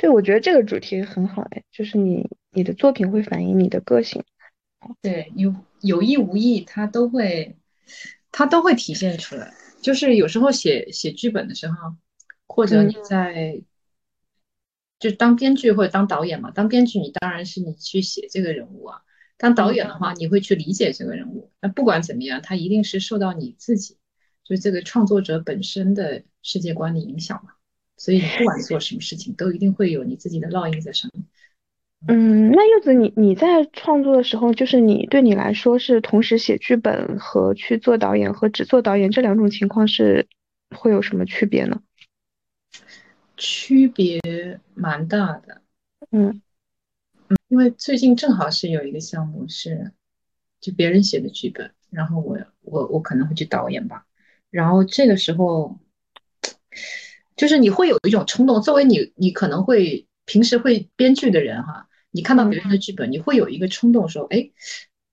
对，我觉得这个主题很好哎，就是你你的作品会反映你的个性。对，有有意无意，它都会它都会体现出来。就是有时候写写剧本的时候，或者你在就当编剧或者当导演嘛，当编剧你当然是你去写这个人物啊。当导演的话，你会去理解这个人物。那不管怎么样，他一定是受到你自己，就是这个创作者本身的世界观的影响嘛。所以你不管做什么事情，都一定会有你自己的烙印在上面。嗯，那柚子，你你在创作的时候，就是你对你来说是同时写剧本和去做导演和只做导演这两种情况是会有什么区别呢？区别蛮大的。嗯。因为最近正好是有一个项目是，就别人写的剧本，然后我我我可能会去导演吧，然后这个时候，就是你会有一种冲动，作为你你可能会平时会编剧的人哈，你看到别人的剧本，你会有一个冲动说，哎，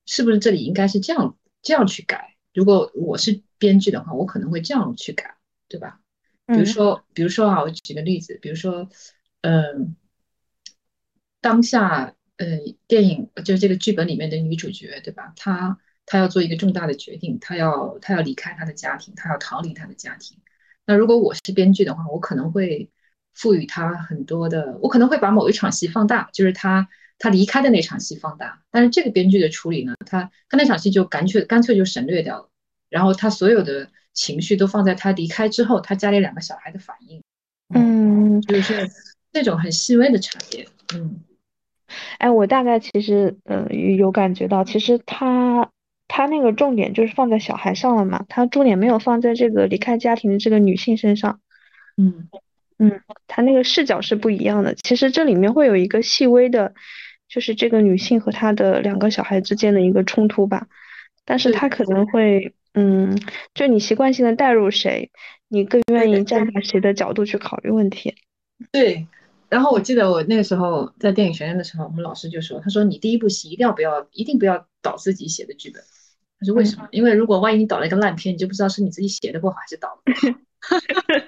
是不是这里应该是这样这样去改？如果我是编剧的话，我可能会这样去改，对吧？比如说比如说啊，我举个例子，比如说，嗯，当下。嗯，电影就是这个剧本里面的女主角，对吧？她她要做一个重大的决定，她要她要离开她的家庭，她要逃离她的家庭。那如果我是编剧的话，我可能会赋予他很多的，我可能会把某一场戏放大，就是他他离开的那场戏放大。但是这个编剧的处理呢，他他那场戏就干脆干脆就省略掉了，然后他所有的情绪都放在他离开之后，他家里两个小孩的反应。嗯，就是那种很细微的差别。嗯。哎，我大概其实嗯有感觉到，其实他他那个重点就是放在小孩上了嘛，他重点没有放在这个离开家庭的这个女性身上。嗯嗯，他那个视角是不一样的。其实这里面会有一个细微的，就是这个女性和她的两个小孩之间的一个冲突吧。但是他可能会嗯，就你习惯性的带入谁，你更愿意站在谁的角度去考虑问题。对。然后我记得我那个时候在电影学院的时候，我们老师就说：“他说你第一部戏一定要不要，一定不要导自己写的剧本。他说为什么？因为如果万一你导了一个烂片，你就不知道是你自己写的不好还是导的。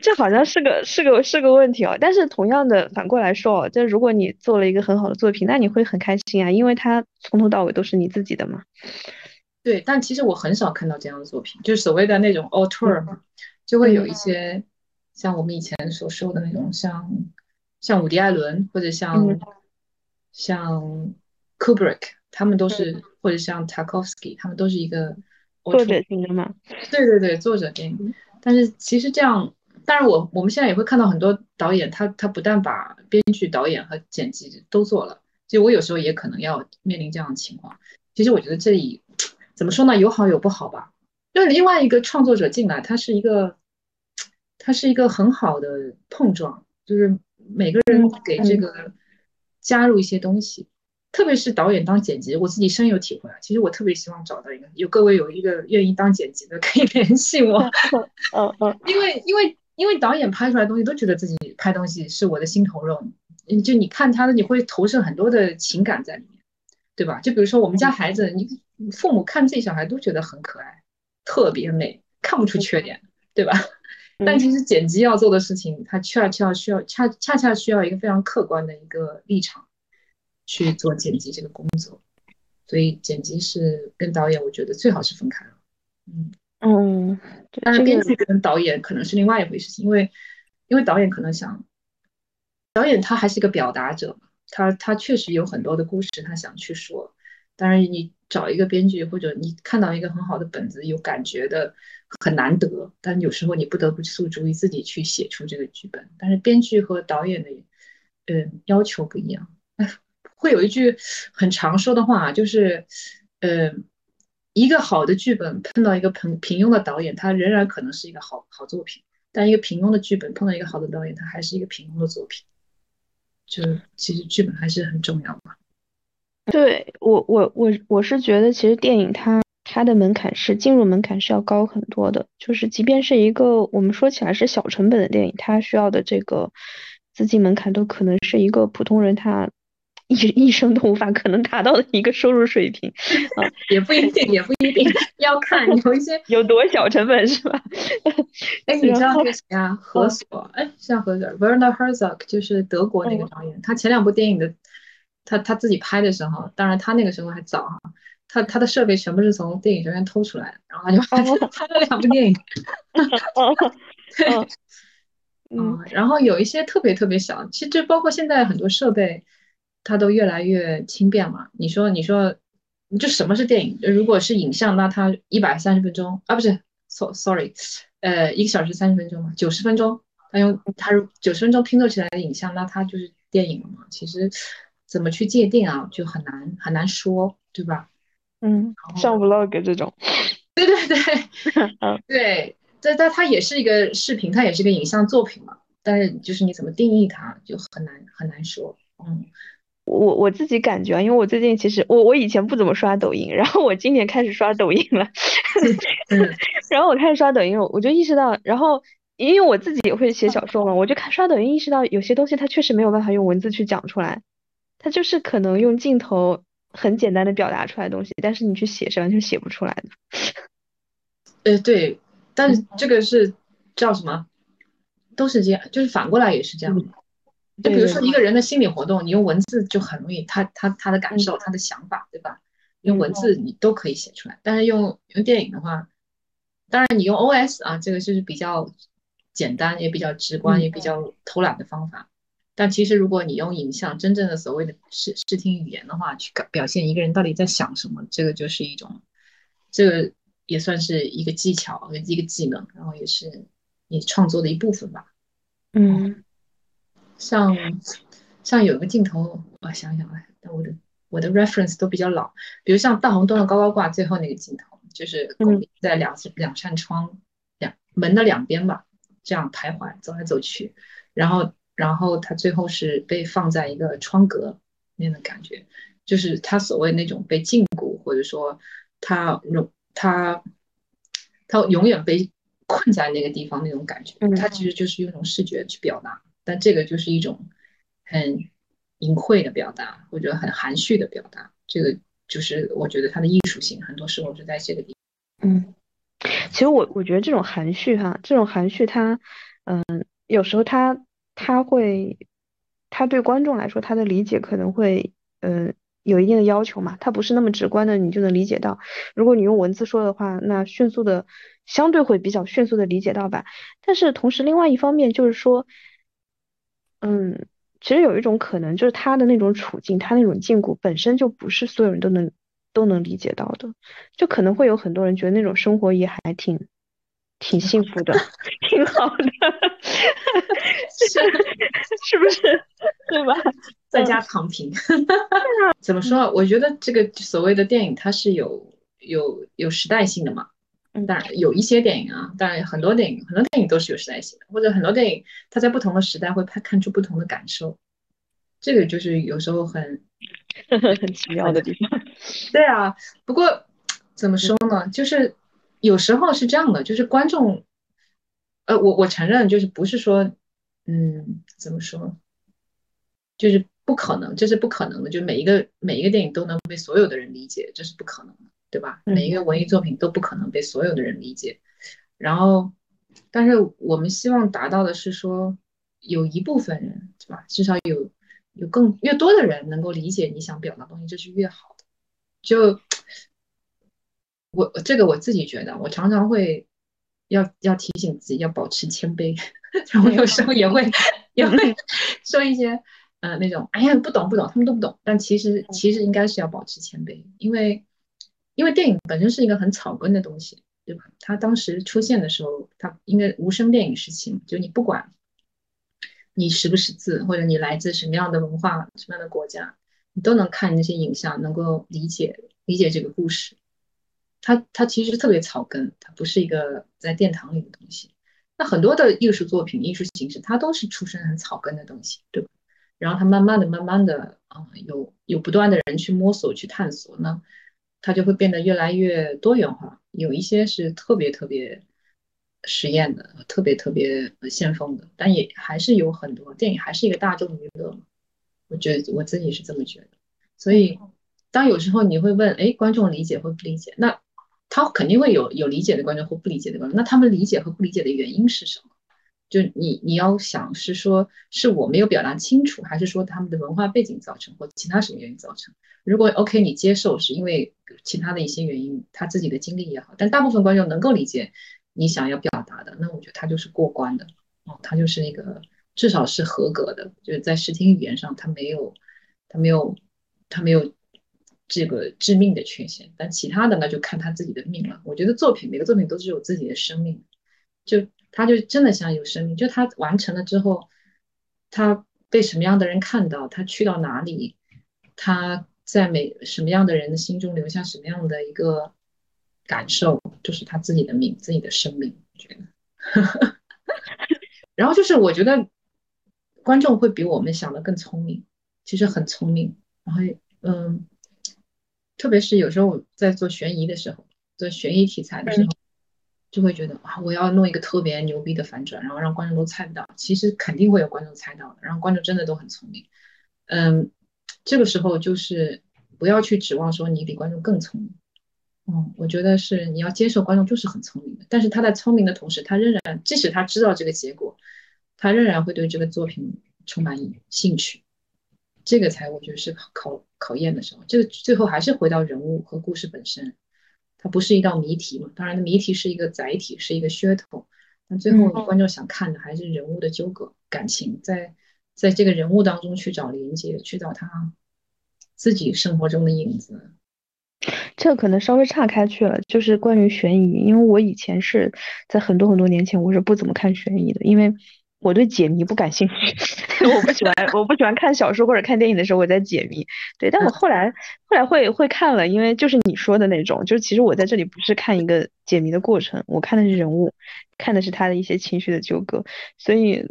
这好像是个是个是个问题哦。但是同样的反过来说哦，就如果你做了一个很好的作品，那你会很开心啊，因为它从头到尾都是你自己的嘛。对，但其实我很少看到这样的作品，就是所谓的那种 auteur 嘛，就会有一些。像我们以前所说的那种，像像伍迪·艾伦，或者像像 Kubrick，他们都是，或者像 Tarkovsky，他们都是一个作者型的嘛？对对对，作者型。但是其实这样，当然我我们现在也会看到很多导演，他他不但把编剧、导演和剪辑都做了，其实我有时候也可能要面临这样的情况。其实我觉得这里怎么说呢？有好有不好吧。就是另外一个创作者进来，他是一个。他是一个很好的碰撞，就是每个人给这个加入一些东西，特别是导演当剪辑，我自己深有体会啊。其实我特别希望找到一个，有各位有一个愿意当剪辑的，可以联系我。嗯嗯，因为因为因为导演拍出来的东西都觉得自己拍东西是我的心头肉，嗯，就你看他的，你会投射很多的情感在里面，对吧？就比如说我们家孩子，你父母看自己小孩都觉得很可爱，特别美，看不出缺点，对吧？但其实剪辑要做的事情，它恰恰需要恰恰恰需要一个非常客观的一个立场去做剪辑这个工作，所以剪辑是跟导演，我觉得最好是分开了。嗯嗯，但是编剧跟导演可能是另外一回事情，因为因为导演可能想，导演他还是一个表达者，他他确实有很多的故事他想去说，当然你找一个编剧或者你看到一个很好的本子有感觉的。很难得，但有时候你不得不诉诸于自己去写出这个剧本。但是编剧和导演的，嗯，要求不一样。会有一句很常说的话，就是，呃，一个好的剧本碰到一个平平庸的导演，他仍然可能是一个好好作品；但一个平庸的剧本碰到一个好的导演，他还是一个平庸的作品。就其实剧本还是很重要嘛。对我，我我我是觉得，其实电影它。它的门槛是进入门槛是要高很多的，就是即便是一个我们说起来是小成本的电影，它需要的这个资金门槛都可能是一个普通人他一一生都无法可能达到的一个收入水平 啊，也不一定，也不一定 要看 有一些有多小成本是吧？哎，你知道那个谁啊？何索？哎，像何索，Werner Herzog，就是德国那个导演，他前两部电影的，他他自己拍的时候，当然他那个时候还早哈，他他的设备全部是从电影学院偷出来的，然后他就拍了两部电影。对。嗯，然后有一些特别特别小，其实就包括现在很多设备，它都越来越轻便嘛。你说，你说，就什么是电影？如果是影像，那它一百三十分钟啊，不是，so sorry，呃，一个小时三十分钟嘛，九十分钟，它用它九十分钟拼凑起来的影像，那它就是电影了嘛？其实怎么去界定啊，就很难很难说，对吧？嗯，上 vlog 这种，对 对对，嗯，对。但但它也是一个视频，它也是个影像作品嘛。但是就是你怎么定义它，就很难很难说。嗯，我我自己感觉，因为我最近其实我我以前不怎么刷抖音，然后我今年开始刷抖音了。然后我开始刷抖音，我就意识到，然后因为我自己也会写小说嘛，我就看刷抖音，意识到有些东西它确实没有办法用文字去讲出来，它就是可能用镜头很简单的表达出来的东西，但是你去写是完全写不出来的。呃，对。但是这个是叫什么？都是这样，就是反过来也是这样。就比如说一个人的心理活动，你用文字就很容易，他他他的感受、他的想法，对吧？用文字你都可以写出来。但是用用电影的话，当然你用 O S 啊，这个就是比较简单，也比较直观，也比较偷懒的方法。但其实如果你用影像，真正的所谓的视视听语言的话，去表现一个人到底在想什么，这个就是一种这个。也算是一个技巧，一个技能，然后也是你创作的一部分吧。嗯，像像有一个镜头，我想想哎，但我的我的 reference 都比较老，比如像大红灯笼高高挂最后那个镜头，就是在两两扇窗两门的两边吧，这样徘徊走来走去，然后然后他最后是被放在一个窗格面的感觉，就是他所谓那种被禁锢，或者说他容。他他永远被困在那个地方那种感觉，他其实就是用一种视觉去表达，但这个就是一种很隐晦的表达，或者很含蓄的表达。这个就是我觉得它的艺术性，很多时候是在这个地方。嗯，其实我我觉得这种含蓄哈，这种含蓄，它嗯，有时候它它会它对观众来说，他的理解可能会嗯。有一定的要求嘛，它不是那么直观的，你就能理解到。如果你用文字说的话，那迅速的，相对会比较迅速的理解到吧。但是同时，另外一方面就是说，嗯，其实有一种可能，就是他的那种处境，他那种禁锢本身就不是所有人都能都能理解到的，就可能会有很多人觉得那种生活也还挺挺幸福的，挺好的，是是不是？对吧？在家躺平，怎么说？我觉得这个所谓的电影，它是有有有时代性的嘛。当然有一些电影啊，当然很多电影，很多电影都是有时代性的，或者很多电影它在不同的时代会拍看出不同的感受。这个就是有时候很 很奇妙的地方。对啊，不过怎么说呢？就是有时候是这样的，就是观众，呃，我我承认，就是不是说，嗯，怎么说，就是。不可能，这是不可能的。就每一个每一个电影都能被所有的人理解，这是不可能的，对吧？每一个文艺作品都不可能被所有的人理解。然后，但是我们希望达到的是说，有一部分人，对吧？至少有有更越多的人能够理解你想表达东西，这是越好的。就我这个我自己觉得，我常常会要要提醒自己要保持谦卑，然后有时候也会 也会说一些。呃，那种哎呀，不懂不懂，他们都不懂。但其实其实应该是要保持谦卑，因为因为电影本身是一个很草根的东西，对吧？它当时出现的时候，它应该无声电影时期嘛，就你不管你识不识字，或者你来自什么样的文化、什么样的国家，你都能看那些影像，能够理解理解这个故事。它它其实特别草根，它不是一个在殿堂里的东西。那很多的艺术作品、艺术形式，它都是出身很草根的东西，对吧？然后它慢慢的、慢慢的，啊，有有不断的人去摸索、去探索，那它就会变得越来越多元化。有一些是特别特别实验的、特别特别先锋的，但也还是有很多电影还是一个大众娱乐嘛。我觉得我自己是这么觉得。所以，当有时候你会问，哎，观众理解或不理解？那他肯定会有有理解的观众或不理解的观众。那他们理解和不理解的原因是什么？就你你要想是说，是我没有表达清楚，还是说他们的文化背景造成，或其他什么原因造成？如果 OK，你接受是因为其他的一些原因，他自己的经历也好，但大部分观众能够理解你想要表达的，那我觉得他就是过关的哦，他就是那个至少是合格的，就是在视听语言上他没有他没有他没有这个致命的缺陷，但其他的那就看他自己的命了。我觉得作品每个作品都是有自己的生命，就。他就真的像有生命，就他完成了之后，他被什么样的人看到，他去到哪里，他在每什么样的人的心中留下什么样的一个感受，就是他自己的命，自己的生命。我觉得，然后就是我觉得观众会比我们想的更聪明，其实很聪明。然后，嗯，特别是有时候我在做悬疑的时候，做悬疑题材的时候。就会觉得啊，我要弄一个特别牛逼的反转，然后让观众都猜不到。其实肯定会有观众猜到的，然后观众真的都很聪明。嗯，这个时候就是不要去指望说你比观众更聪明。嗯，我觉得是你要接受观众就是很聪明的，但是他在聪明的同时，他仍然即使他知道这个结果，他仍然会对这个作品充满兴趣。这个才我觉得是考考验的时候。这个最后还是回到人物和故事本身。它不是一道谜题嘛？当然，谜题是一个载体，是一个噱头。那最后观众想看的还是人物的纠葛、感情，在在这个人物当中去找连接，去找他自己生活中的影子。这可能稍微岔开去了，就是关于悬疑。因为我以前是在很多很多年前，我是不怎么看悬疑的，因为。我对解谜不感兴趣，我不喜欢，我不喜欢看小说或者看电影的时候我在解谜。对，但我后来后来会会看了，因为就是你说的那种，就是其实我在这里不是看一个解谜的过程，我看的是人物，看的是他的一些情绪的纠葛。所以，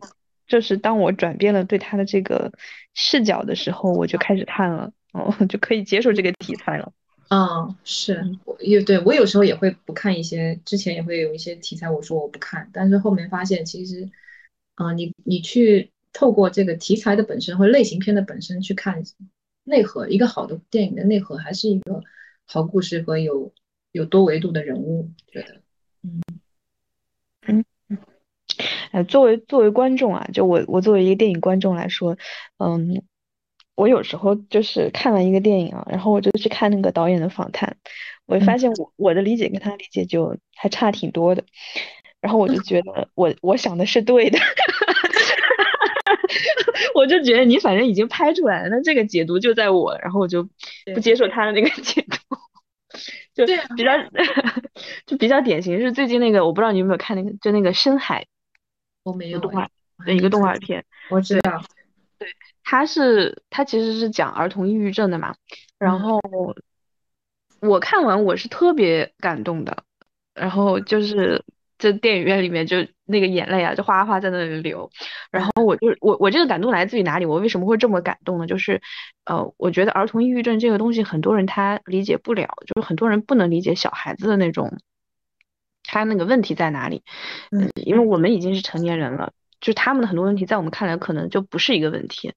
就是当我转变了对他的这个视角的时候，我就开始看了，哦，就可以接受这个题材了。嗯，是，我也对我有时候也会不看一些，之前也会有一些题材，我说我不看，但是后面发现其实。啊，你你去透过这个题材的本身或类型片的本身去看内核，一个好的电影的内核还是一个好故事和有有多维度的人物，觉得，嗯。嗯。嗯，哎，作为作为观众啊，就我我作为一个电影观众来说，嗯，我有时候就是看完一个电影啊，然后我就去看那个导演的访谈，我发现我我的理解跟他理解就还差挺多的。然后我就觉得我我想的是对的，我就觉得你反正已经拍出来了，那这个解读就在我，然后我就不接受他的那个解读，就比较 就比较典型是最近那个，我不知道你有没有看那个，就那个深海，我没有动画的一个动画片，我知道，对，他是他其实是讲儿童抑郁症的嘛，然后我看完我是特别感动的，然后就是。这电影院里面就那个眼泪啊，就哗哗在那里流。然后我就我我这个感动来自于哪里？我为什么会这么感动呢？就是，呃，我觉得儿童抑郁症这个东西，很多人他理解不了，就是很多人不能理解小孩子的那种，他那个问题在哪里？嗯，因为我们已经是成年人了，就他们的很多问题在我们看来可能就不是一个问题。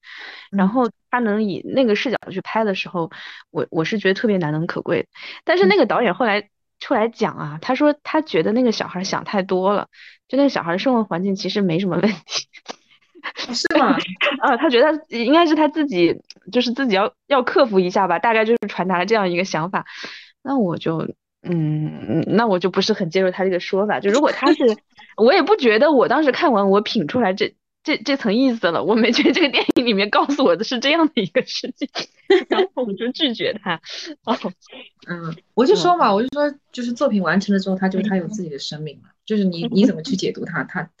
然后他能以那个视角去拍的时候，我我是觉得特别难能可贵。但是那个导演后来。出来讲啊，他说他觉得那个小孩想太多了，就那个小孩的生活环境其实没什么问题，是吗？啊，他觉得应该是他自己，就是自己要要克服一下吧，大概就是传达了这样一个想法。那我就，嗯，那我就不是很接受他这个说法。就如果他是，我也不觉得我当时看完我品出来这。这这层意思了，我没觉得这个电影里面告诉我的是这样的一个事情，然后我就拒绝他。哦，嗯，我就说嘛，我就说，就是作品完成了之后，他就他有自己的生命嘛，就是你你怎么去解读他，他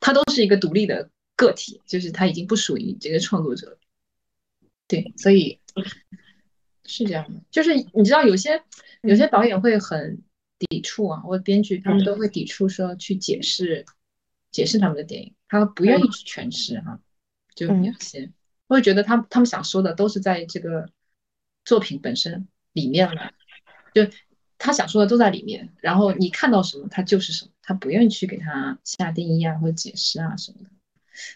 他都是一个独立的个体，就是他已经不属于这个创作者。对，所以是这样的，就是你知道有些有些导演会很抵触啊，或者编剧他们都会抵触说去解释解释他们的电影。他不愿意去诠释哈，就有些我会觉得他他们想说的都是在这个作品本身里面了，就他想说的都在里面，然后你看到什么他就是什么，他不愿意去给他下定义啊或者解释啊什么的，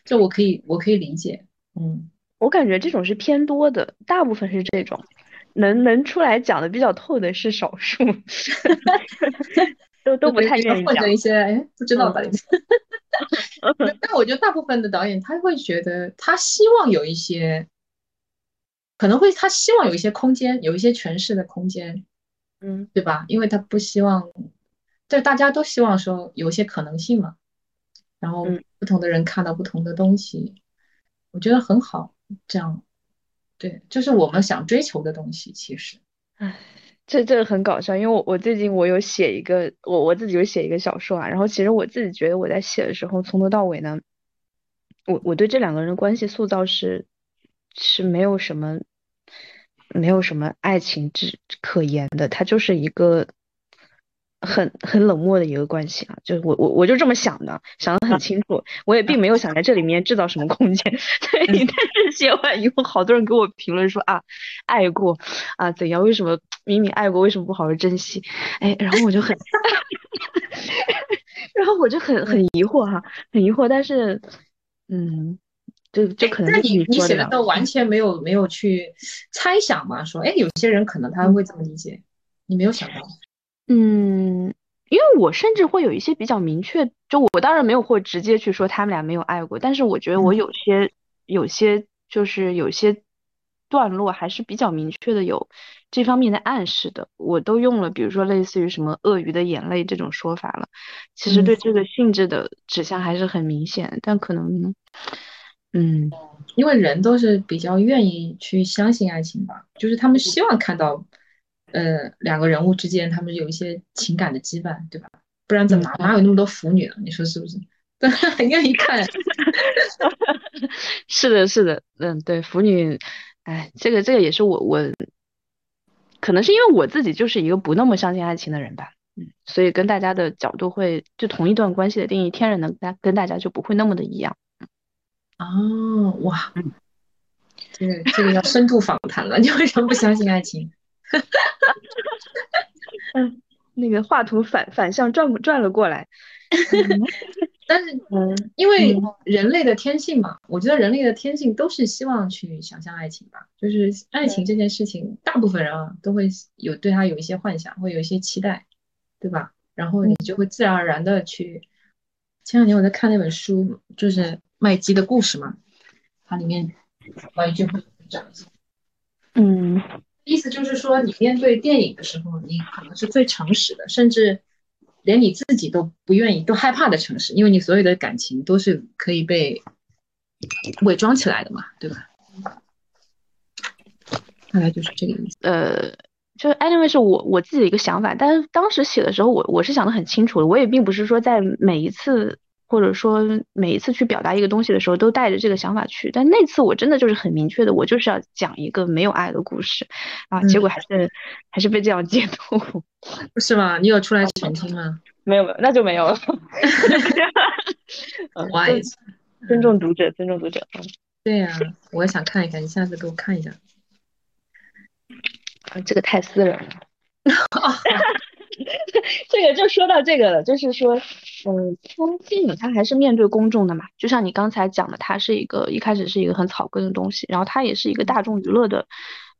这我可以我可以理解，嗯，我感觉这种是偏多的，大部分是这种，能能出来讲的比较透的是少数，都都不太愿意讲。一些哎，不知道吧？但 我觉得大部分的导演他会觉得，他希望有一些，可能会他希望有一些空间，有一些诠释的空间，嗯，对吧？因为他不希望，就大家都希望说有一些可能性嘛，然后不同的人看到不同的东西，我觉得很好。这样，对，就是我们想追求的东西。其实，唉，这这个很搞笑，因为我我最近我有写一个，我我自己有写一个小说啊。然后其实我自己觉得我在写的时候，从头到尾呢，我我对这两个人的关系塑造是是没有什么没有什么爱情之可言的，它就是一个。很 很冷漠的一个关系啊，就是我我我就这么想的，想的很清楚，我也并没有想在这里面制造什么空间。对，但是写完以后，好多人给我评论说啊，爱过啊怎样？为什么明明爱过，为什么不好好珍惜？哎，然后我就很，然后我就很很疑惑哈，很疑惑。但是，嗯，就就可能那你你写的都完全没有没有去猜想嘛？说哎，有些人可能他会这么理解，你没有想到。嗯，因为我甚至会有一些比较明确，就我当然没有会直接去说他们俩没有爱过，但是我觉得我有些有些就是有些段落还是比较明确的有这方面的暗示的，我都用了，比如说类似于什么鳄鱼的眼泪这种说法了，其实对这个性质的指向还是很明显，但可能，嗯，因为人都是比较愿意去相信爱情吧，就是他们希望看到。呃，两个人物之间，他们有一些情感的羁绊，对吧？不然怎么哪有那么多腐女呢？你说是不是？很愿意看。是的，是的，嗯，对，腐女，哎，这个这个也是我我，可能是因为我自己就是一个不那么相信爱情的人吧，嗯，所以跟大家的角度会就同一段关系的定义，天然的跟跟大家就不会那么的一样。哦，哇，这个这个要深度访谈了，你为什么不相信爱情？哈哈哈哈哈！嗯，那个画图反反向转转了过来 但是 嗯，因为人类的天性嘛，我觉得人类的天性都是希望去想象爱情吧，就是爱情这件事情，大部分人啊都会有对他有一些幻想，会有一些期待，对吧？然后你就会自然而然的去。前两年我在看那本书，就是麦基的故事嘛，它里面关于这部讲一下，嗯。意思就是说，你面对电影的时候，你可能是最诚实的，甚至连你自己都不愿意、都害怕的诚实，因为你所有的感情都是可以被伪装起来的嘛，对吧？大概就是这个意思。呃，就是 anyway 是我我自己的一个想法，但是当时写的时候，我我是想的很清楚的，我也并不是说在每一次。或者说每一次去表达一个东西的时候，都带着这个想法去。但那次我真的就是很明确的，我就是要讲一个没有爱的故事啊，结果还是还是被这样解读，不是吗？你有出来 澄清吗？没有没有，那就没有了。Why？尊重读者，尊重读者。对呀，我也想看一看，你下次给我看一下。这个太私人了。这个就说到这个了，就是说，嗯，电影它还是面对公众的嘛，就像你刚才讲的，它是一个一开始是一个很草根的东西，然后它也是一个大众娱乐的，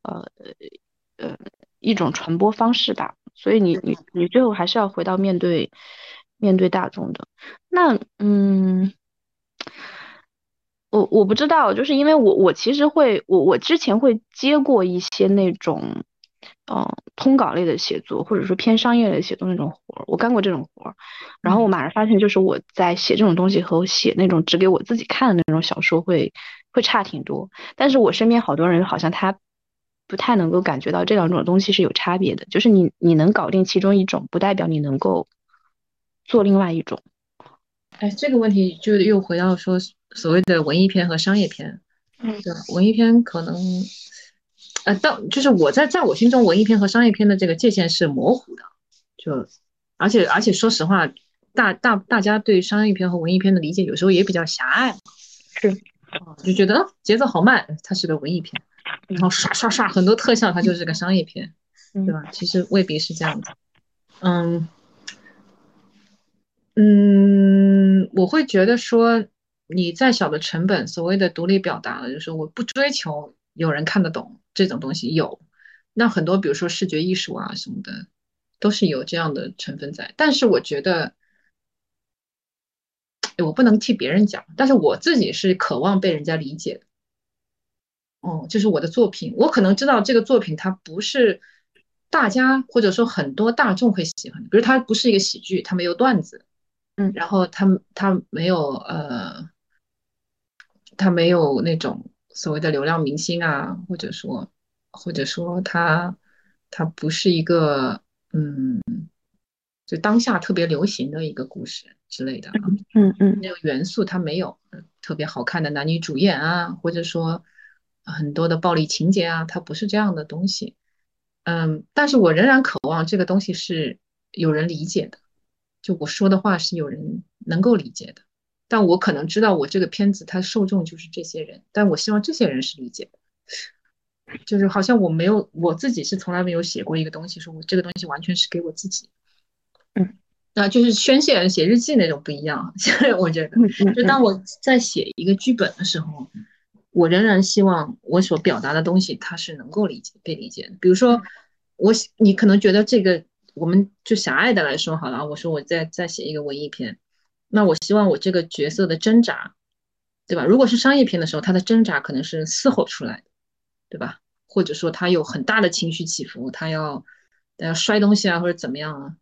呃呃一种传播方式吧，所以你你你最后还是要回到面对面对大众的。那嗯，我我不知道，就是因为我我其实会我我之前会接过一些那种。嗯，通稿类的写作，或者说偏商业类的写作那种活儿，我干过这种活儿。然后我马上发现，就是我在写这种东西和我写那种只给我自己看的那种小说会会差挺多。但是我身边好多人好像他不太能够感觉到这两种东西是有差别的。就是你你能搞定其中一种，不代表你能够做另外一种。哎，这个问题就又回到说所谓的文艺片和商业片。嗯，对，文艺片可能。呃，到就是我在在我心中，文艺片和商业片的这个界限是模糊的，就而且而且说实话，大大大家对商业片和文艺片的理解有时候也比较狭隘，是，就觉得节奏好慢，它是个文艺片，然后刷刷刷很多特效，它就是个商业片，对吧？其实未必是这样子，嗯嗯，我会觉得说，你再小的成本，所谓的独立表达，就是我不追求有人看得懂这种东西，有，那很多比如说视觉艺术啊什么的，都是有这样的成分在。但是我觉得，我不能替别人讲，但是我自己是渴望被人家理解的。哦，就是我的作品，我可能知道这个作品它不是大家或者说很多大众会喜欢的，比如它不是一个喜剧，它没有段子，嗯，然后它它没有呃，它没有那种所谓的流量明星啊，或者说或者说他他不是一个嗯，就当下特别流行的一个故事之类的啊，嗯嗯，那个元素它没有特别好看的男女主演啊，或者说。很多的暴力情节啊，它不是这样的东西，嗯，但是我仍然渴望这个东西是有人理解的，就我说的话是有人能够理解的，但我可能知道我这个片子它受众就是这些人，但我希望这些人是理解的，就是好像我没有我自己是从来没有写过一个东西，说我这个东西完全是给我自己，嗯，那就是宣泄写日记那种不一样，我觉得，就当我在写一个剧本的时候。我仍然希望我所表达的东西，它是能够理解、被理解的。比如说，我你可能觉得这个，我们就狭隘的来说好了。我说我在在写一个文艺片，那我希望我这个角色的挣扎，对吧？如果是商业片的时候，他的挣扎可能是嘶吼出来的，对吧？或者说他有很大的情绪起伏，他要要摔东西啊，或者怎么样啊。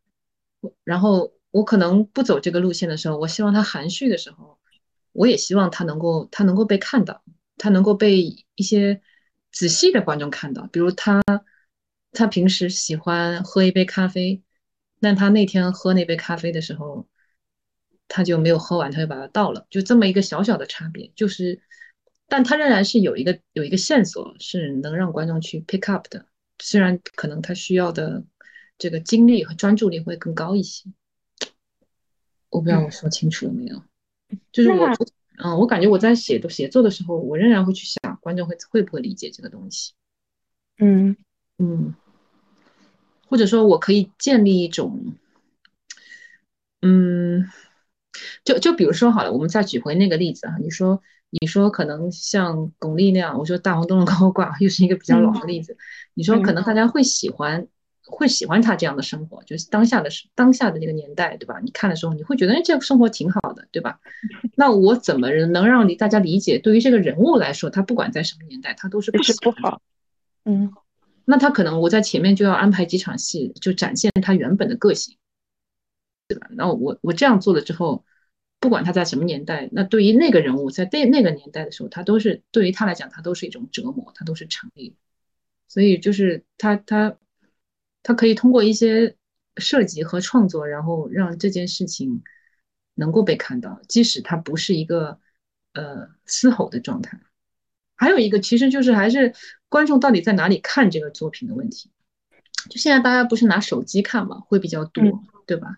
然后我可能不走这个路线的时候，我希望他含蓄的时候，我也希望他能够他能够被看到。他能够被一些仔细的观众看到，比如他，他平时喜欢喝一杯咖啡，但他那天喝那杯咖啡的时候，他就没有喝完，他就把它倒了，就这么一个小小的差别，就是，但他仍然是有一个有一个线索是能让观众去 pick up 的，虽然可能他需要的这个精力和专注力会更高一些，我不知道我说清楚了没有，就是我。嗯，我感觉我在写的写作的时候，我仍然会去想观众会会不会理解这个东西。嗯嗯，或者说我可以建立一种，嗯，就就比如说好了，我们再举回那个例子啊，你说你说可能像巩俐那样，我说大红灯笼高挂 又是一个比较老的例子，你说可能大家会喜欢。会喜欢他这样的生活，就是当下的当下的那个年代，对吧？你看的时候，你会觉得，哎，这个生活挺好的，对吧？那我怎么能让你大家理解？对于这个人物来说，他不管在什么年代，他都是不是不好。嗯，那他可能我在前面就要安排几场戏，就展现他原本的个性，对吧？那我我这样做了之后，不管他在什么年代，那对于那个人物在那那个年代的时候，他都是对于他来讲，他都是一种折磨，他都是成立。所以就是他他。他可以通过一些设计和创作，然后让这件事情能够被看到，即使他不是一个呃嘶吼的状态。还有一个，其实就是还是观众到底在哪里看这个作品的问题。就现在大家不是拿手机看嘛，会比较多，对吧？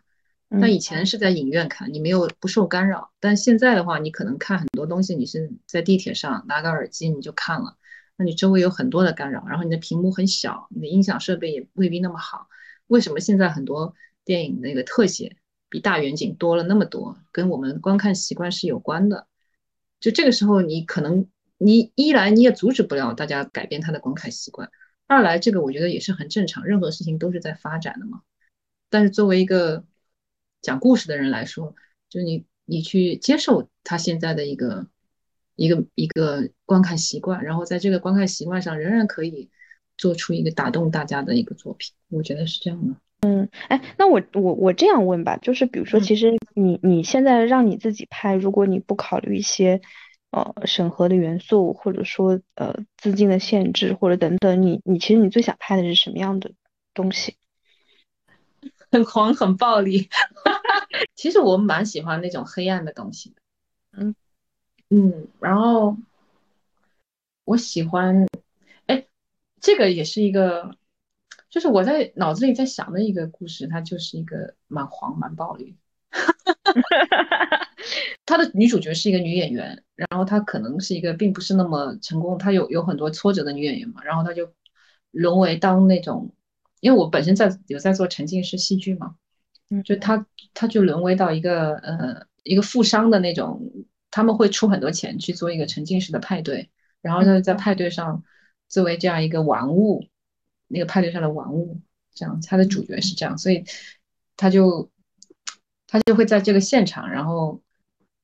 那以前是在影院看，你没有不受干扰。但现在的话，你可能看很多东西，你是在地铁上拿个耳机你就看了。那你周围有很多的干扰，然后你的屏幕很小，你的音响设备也未必那么好。为什么现在很多电影那个特写比大远景多了那么多？跟我们观看习惯是有关的。就这个时候，你可能你一来你也阻止不了大家改变他的观看习惯，二来这个我觉得也是很正常，任何事情都是在发展的嘛。但是作为一个讲故事的人来说，就你你去接受他现在的一个。一个一个观看习惯，然后在这个观看习惯上，仍然可以做出一个打动大家的一个作品，我觉得是这样的。嗯，哎，那我我我这样问吧，就是比如说，其实你你现在让你自己拍，如果你不考虑一些呃审核的元素，或者说呃资金的限制，或者等等，你你其实你最想拍的是什么样的东西？很狂，很暴力。其实我蛮喜欢那种黑暗的东西的。嗯。嗯，然后我喜欢，哎，这个也是一个，就是我在脑子里在想的一个故事，它就是一个蛮黄蛮暴力，他的女主角是一个女演员，然后她可能是一个并不是那么成功，她有有很多挫折的女演员嘛，然后她就沦为当那种，因为我本身在有在做沉浸式戏剧嘛，就他他就沦为到一个呃一个富商的那种。他们会出很多钱去做一个沉浸式的派对，然后呢，在派对上作为这样一个玩物，那个派对上的玩物，这样他的主角是这样，所以他就他就会在这个现场，然后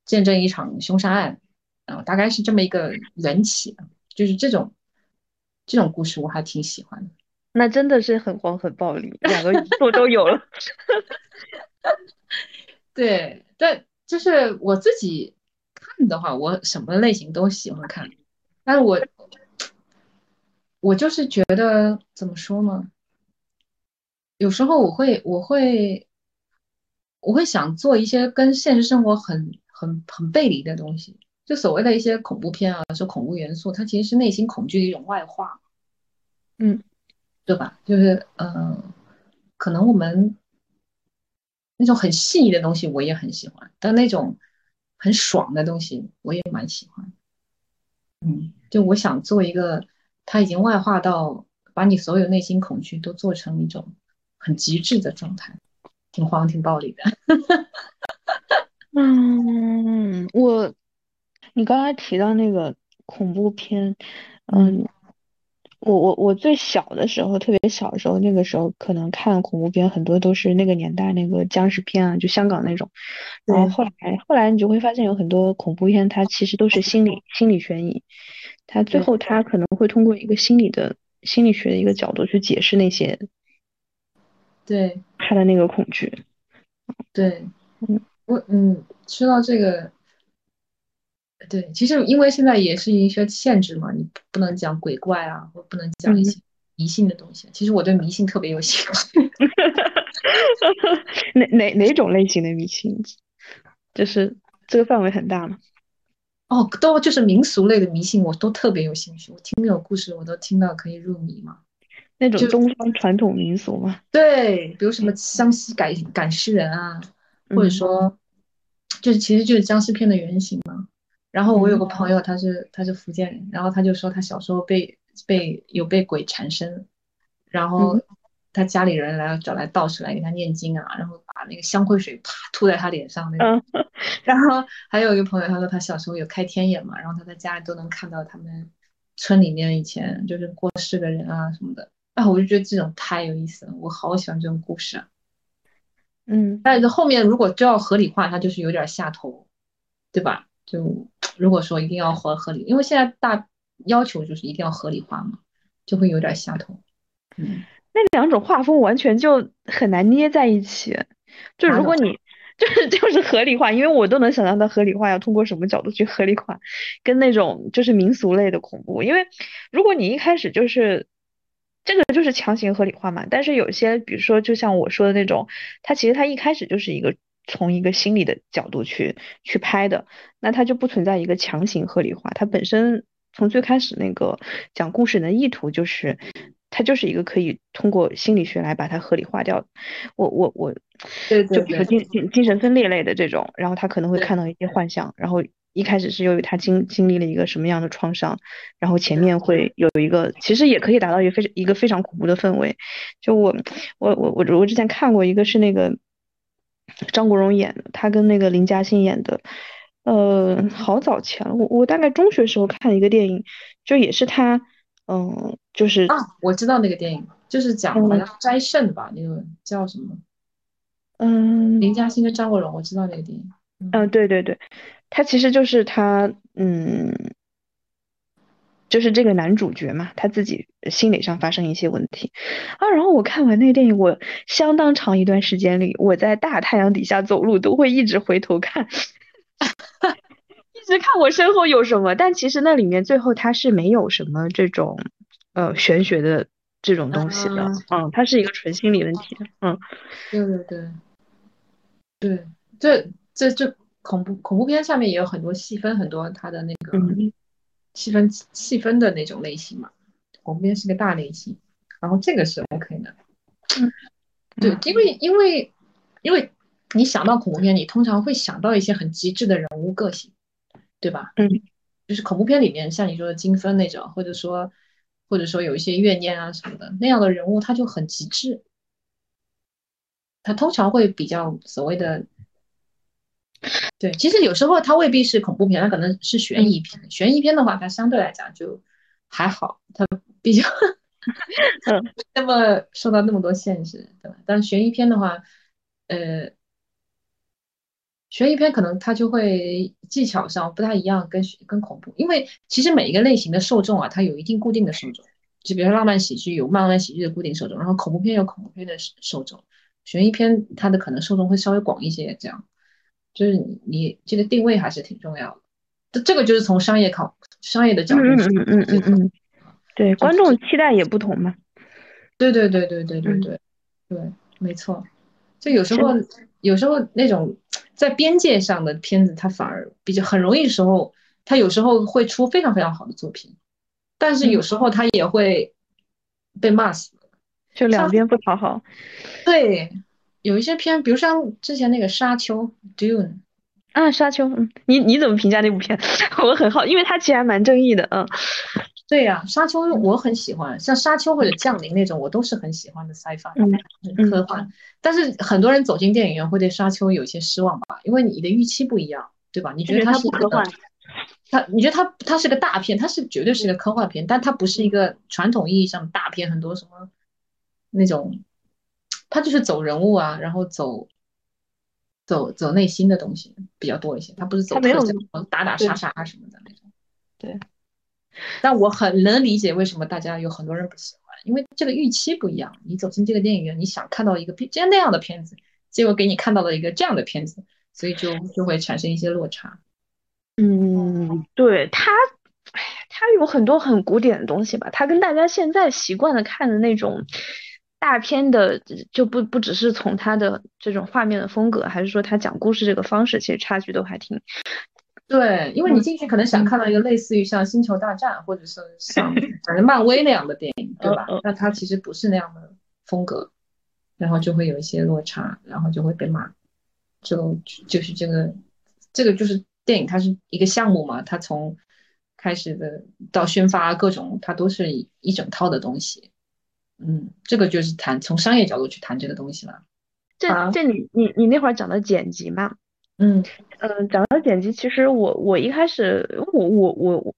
见证一场凶杀案，然后，大概是这么一个缘起，就是这种这种故事我还挺喜欢的。那真的是很黄很暴力，两个都都有了。对，但就是我自己看的话，我什么类型都喜欢看，但是我我就是觉得怎么说呢？有时候我会我会我会想做一些跟现实生活很很很背离的东西，就所谓的一些恐怖片啊，说恐怖元素，它其实是内心恐惧的一种外化，嗯。对吧？就是嗯，可能我们那种很细腻的东西我也很喜欢，但那种很爽的东西我也蛮喜欢。嗯，就我想做一个，他已经外化到把你所有内心恐惧都做成一种很极致的状态，挺黄挺暴力的。嗯，我你刚才提到那个恐怖片，嗯。我我我最小的时候，特别小的时候，那个时候可能看恐怖片很多都是那个年代那个僵尸片啊，就香港那种。然后后来后来你就会发现有很多恐怖片，它其实都是心理心理悬疑，它最后它可能会通过一个心理的心理学的一个角度去解释那些，对他的那个恐惧。对，嗯，我嗯，说到这个。对，其实因为现在也是一些限制嘛，你不能讲鬼怪啊，或不能讲一些迷信的东西。其实我对迷信特别有兴趣。哪哪哪种类型的迷信？就是这个范围很大嘛。哦，都就是民俗类的迷信，我都特别有兴趣。我听那种故事，我都听到可以入迷嘛。那种东方传统民俗嘛。对，比如什么湘西赶赶尸人啊，或者说，就是其实就是僵尸片的原型嘛。然后我有个朋友，他是他是福建人，然后他就说他小时候被被有被鬼缠身，然后他家里人来找来道士来给他念经啊，然后把那个香灰水啪吐在他脸上那种。然后还有一个朋友，他说他小时候有开天眼嘛，然后他在家里都能看到他们村里面以前就是过世的人啊什么的。啊，我就觉得这种太有意思了，我好喜欢这种故事啊。嗯，但是后面如果就要合理化，它就是有点下头，对吧？就如果说一定要合合理，因为现在大要求就是一定要合理化嘛，就会有点下头。嗯，那两种画风完全就很难捏在一起。就如果你就是 就是合理化，因为我都能想象到合理化要通过什么角度去合理化，跟那种就是民俗类的恐怖。因为如果你一开始就是这个就是强行合理化嘛，但是有些比如说就像我说的那种，它其实它一开始就是一个。从一个心理的角度去去拍的，那它就不存在一个强行合理化。它本身从最开始那个讲故事的意图就是，它就是一个可以通过心理学来把它合理化掉。我我我，对对，就比如精精精神分裂类的这种，然后他可能会看到一些幻象，然后一开始是由于他经经历了一个什么样的创伤，然后前面会有一个，其实也可以达到一个非常一个非常恐怖的氛围。就我我我我我之前看过一个是那个。张国荣演的，他跟那个林嘉欣演的，呃，好早前了，我我大概中学时候看一个电影，就也是他，嗯，就是啊，我知道那个电影，就是讲好像斋圣吧，那个叫什么？嗯，林嘉欣跟张国荣，我知道那个电影。嗯，对对对，他其实就是他，嗯。就是这个男主角嘛，他自己心理上发生一些问题啊。然后我看完那个电影，我相当长一段时间里，我在大太阳底下走路都会一直回头看，一直看我身后有什么。但其实那里面最后他是没有什么这种呃玄学的这种东西的，嗯，它是一个纯心理问题，嗯，对对对，对，这这这恐怖恐怖片下面也有很多细分，很多他的那个。细分细分的那种类型嘛，恐怖片是个大类型，然后这个是 OK 的。嗯，对，因为因为因为你想到恐怖片，你通常会想到一些很极致的人物个性，对吧？嗯，就是恐怖片里面像你说的金分那种，或者说或者说有一些怨念啊什么的那样的人物，他就很极致，他通常会比较所谓的对，其实有时候它未必是恐怖片，它可能是悬疑片。悬疑片的话，它相对来讲就还好，它比较 嗯 那么受到那么多限制，对吧？但是悬疑片的话，呃，悬疑片可能它就会技巧上不太一样，跟跟恐怖，因为其实每一个类型的受众啊，它有一定固定的受众。就比如说浪漫喜剧有浪漫喜剧的固定受众，然后恐怖片有恐怖片的受众，悬疑片它的可能受众会稍微广一些，这样。就是你这个定位还是挺重要的。这这个就是从商业考商业的角度嗯嗯嗯嗯对观众期待也不同嘛。对对对对对对对对没错。就有时候有时候那种在边界上的片子它反而比较很容易时候它有时候会出非常非常好的作品。但是有时候它也会被骂死就。两边不讨好对有一些片，比如像之前那个《沙丘》Dune，啊，《沙丘》，嗯，你你怎么评价那部片？我很好，因为它其实还蛮正义的，嗯，对呀，《沙丘》我很喜欢，像《沙丘》或者《降临》那种，我都是很喜欢的 sci-fi 科幻。但是很多人走进电影院会对《沙丘》有些失望吧，因为你的预期不一样，对吧？你觉得它是科幻？它，你觉得它它是个大片，它是绝对是个科幻片，但它不是一个传统意义上的大片，很多什么那种。他就是走人物啊，然后走走走内心的东西比较多一些。他不是走特效，打打杀杀啊什么的那种。对。但我很能理解为什么大家有很多人不喜欢，因为这个预期不一样。你走进这个电影院，你想看到一个片这样那样的片子，结果给你看到了一个这样的片子，所以就就会产生一些落差。嗯，对他，他有很多很古典的东西吧，他跟大家现在习惯的看的那种。大片的就不不只是从它的这种画面的风格，还是说它讲故事这个方式，其实差距都还挺。对，因为你进去可能想看到一个类似于像《星球大战》或者是像 反正漫威那样的电影，对吧？那它其实不是那样的风格，然后就会有一些落差，然后就会被骂。就就是这个这个就是电影，它是一个项目嘛，它从开始的到宣发各种，它都是一整套的东西。嗯，这个就是谈从商业角度去谈这个东西了。这这你你你那会儿讲的剪辑嘛？嗯嗯，讲到剪辑，其实我我一开始我我我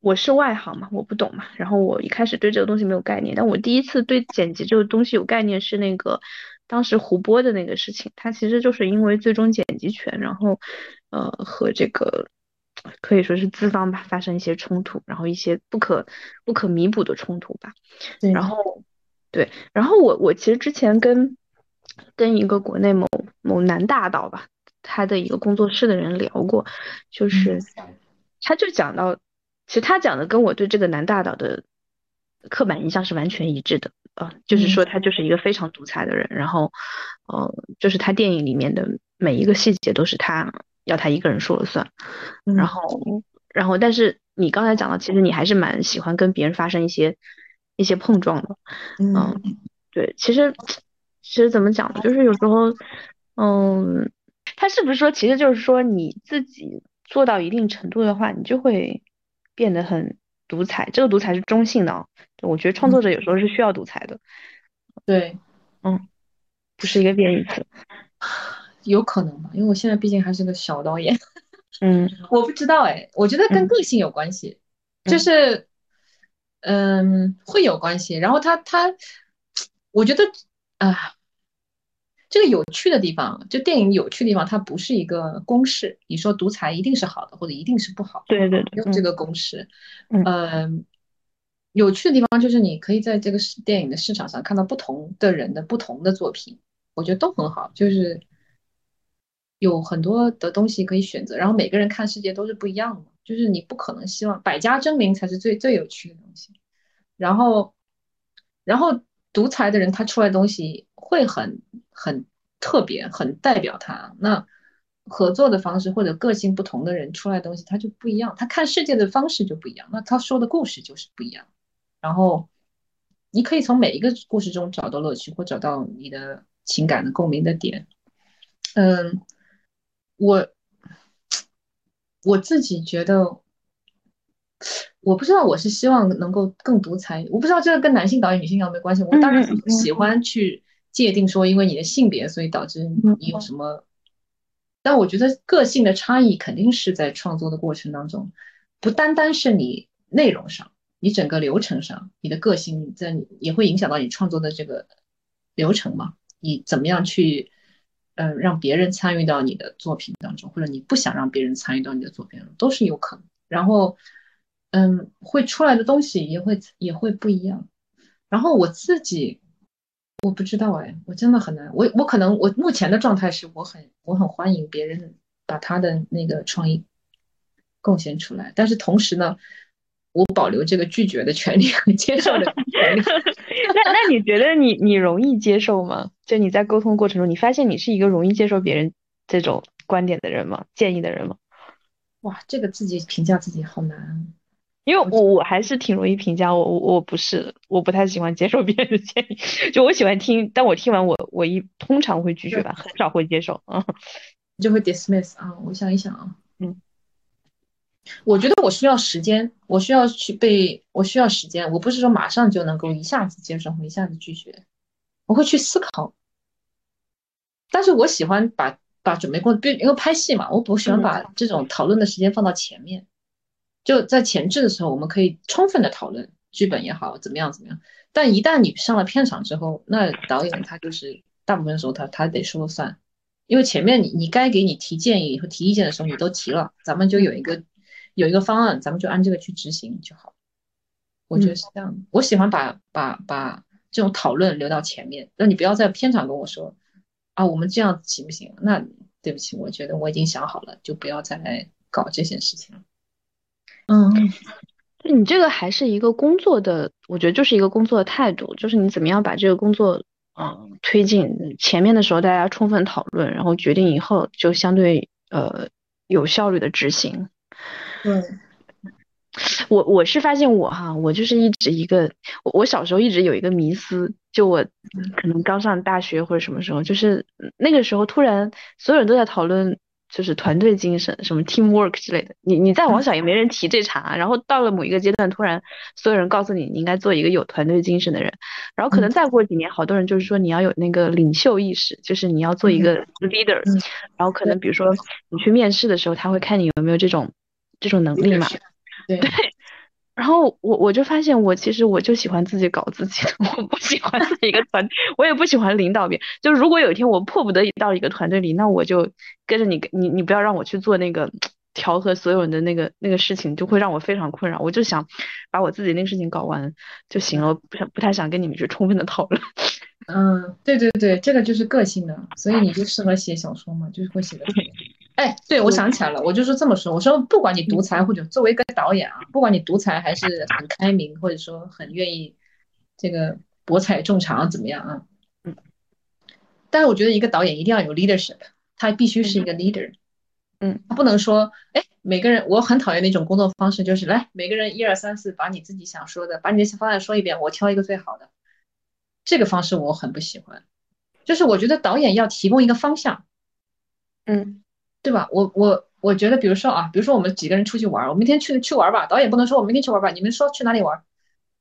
我是外行嘛，我不懂嘛。然后我一开始对这个东西没有概念，但我第一次对剪辑这个东西有概念是那个当时胡播的那个事情，他其实就是因为最终剪辑权，然后呃和这个可以说是资方吧发生一些冲突，然后一些不可不可弥补的冲突吧。然后。对，然后我我其实之前跟跟一个国内某某男大导吧，他的一个工作室的人聊过，就是他就讲到，其实他讲的跟我对这个男大导的刻板印象是完全一致的啊，就是说他就是一个非常独裁的人，然后呃，就是他电影里面的每一个细节都是他要他一个人说了算，然后然后但是你刚才讲到，其实你还是蛮喜欢跟别人发生一些。一些碰撞的，嗯，对，其实其实怎么讲呢？就是有时候，嗯，他是不是说，其实就是说你自己做到一定程度的话，你就会变得很独裁。这个独裁是中性的啊，我觉得创作者有时候是需要独裁的。对，嗯，不是一个贬义词，有可能吧？因为我现在毕竟还是个小导演，嗯，我不知道哎，我觉得跟个性有关系，就是。嗯，会有关系。然后他他，我觉得啊，这个有趣的地方，就电影有趣的地方，它不是一个公式。你说独裁一定是好的，或者一定是不好？对对对，用这个公式。嗯，有趣的地方就是你可以在这个电影的市场上看到不同的人的不同的作品，我觉得都很好。就是有很多的东西可以选择，然后每个人看世界都是不一样的。就是你不可能希望百家争鸣才是最最有趣的东西，然后，然后独裁的人他出来的东西会很很特别，很代表他。那合作的方式或者个性不同的人出来的东西他就不一样，他看世界的方式就不一样，那他说的故事就是不一样。然后你可以从每一个故事中找到乐趣，或找到你的情感的共鸣的点。嗯，我。我自己觉得，我不知道我是希望能够更独裁，我不知道这个跟男性导演、女性导演没关系。我当然喜欢去界定说，因为你的性别，所以导致你有什么但我觉得个性的差异肯定是在创作的过程当中，不单单是你内容上，你整个流程上，你的个性在也会影响到你创作的这个流程嘛？你怎么样去，呃，让别人参与到你的作品当中，或者你不想让别人参与到你的作品中，都是有可能。然后，嗯，会出来的东西也会也会不一样。然后我自己。我不知道哎，我真的很难。我我可能我目前的状态是我很我很欢迎别人把他的那个创意贡献出来，但是同时呢，我保留这个拒绝的权利和接受的权利。那那你觉得你你容易接受吗？就你在沟通过程中，你发现你是一个容易接受别人这种观点的人吗？建议的人吗？哇，这个自己评价自己好难。因为我我还是挺容易评价我我我不是我不太喜欢接受别人的建议，就我喜欢听，但我听完我我一通常会拒绝吧，很少会接受啊，就会 dismiss 啊。我想一想啊，嗯，我觉得我需要时间，我需要去被，我需要时间，我不是说马上就能够一下子接受或一下子拒绝，我会去思考。但是我喜欢把把准备工作，因为拍戏嘛，我不喜欢把这种讨论的时间放到前面。就在前置的时候，我们可以充分的讨论剧本也好，怎么样怎么样。但一旦你上了片场之后，那导演他就是大部分时候他他得说了算，因为前面你你该给你提建议和提意见的时候你都提了，咱们就有一个有一个方案，咱们就按这个去执行就好。我觉得是这样的。我喜欢把把把这种讨论留到前面，那你不要在片场跟我说啊，我们这样行不行？那对不起，我觉得我已经想好了，就不要再来搞这些事情了。嗯，你这个还是一个工作的，我觉得就是一个工作的态度，就是你怎么样把这个工作嗯推进。前面的时候大家充分讨论，然后决定以后就相对呃有效率的执行。对，我我是发现我哈，我就是一直一个，我我小时候一直有一个迷思，就我可能刚上大学或者什么时候，就是那个时候突然所有人都在讨论。就是团队精神，什么 teamwork 之类的，你你再往小也没人提这茬，然后到了某一个阶段，突然所有人告诉你，你应该做一个有团队精神的人，然后可能再过几年，好多人就是说你要有那个领袖意识，就是你要做一个 leader，然后可能比如说你去面试的时候，他会看你有没有这种这种能力嘛，对。然后我我就发现，我其实我就喜欢自己搞自己的，我不喜欢在一个团，我也不喜欢领导别人。就如果有一天我迫不得已到一个团队里，那我就跟着你，你你不要让我去做那个调和所有人的那个那个事情，就会让我非常困扰。我就想把我自己那个事情搞完就行了，不想不太想跟你们去充分的讨论。嗯，对对对，这个就是个性的，所以你就适合写小说嘛，就是会写的。哎，对，我想起来了，我就是这么说。我说，不管你独裁或者作为一个导演啊，不管你独裁还是很开明，或者说很愿意这个博采众长怎么样啊？嗯。但是我觉得一个导演一定要有 leadership，他必须是一个 leader。嗯。他不能说，哎，每个人，我很讨厌那种工作方式，就是来每个人一二三四，把你自己想说的，把你的方案说一遍，我挑一个最好的。这个方式我很不喜欢。就是我觉得导演要提供一个方向。嗯。对吧？我我我觉得，比如说啊，比如说我们几个人出去玩，我明天去去玩吧。导演不能说我明天去玩吧，你们说去哪里玩？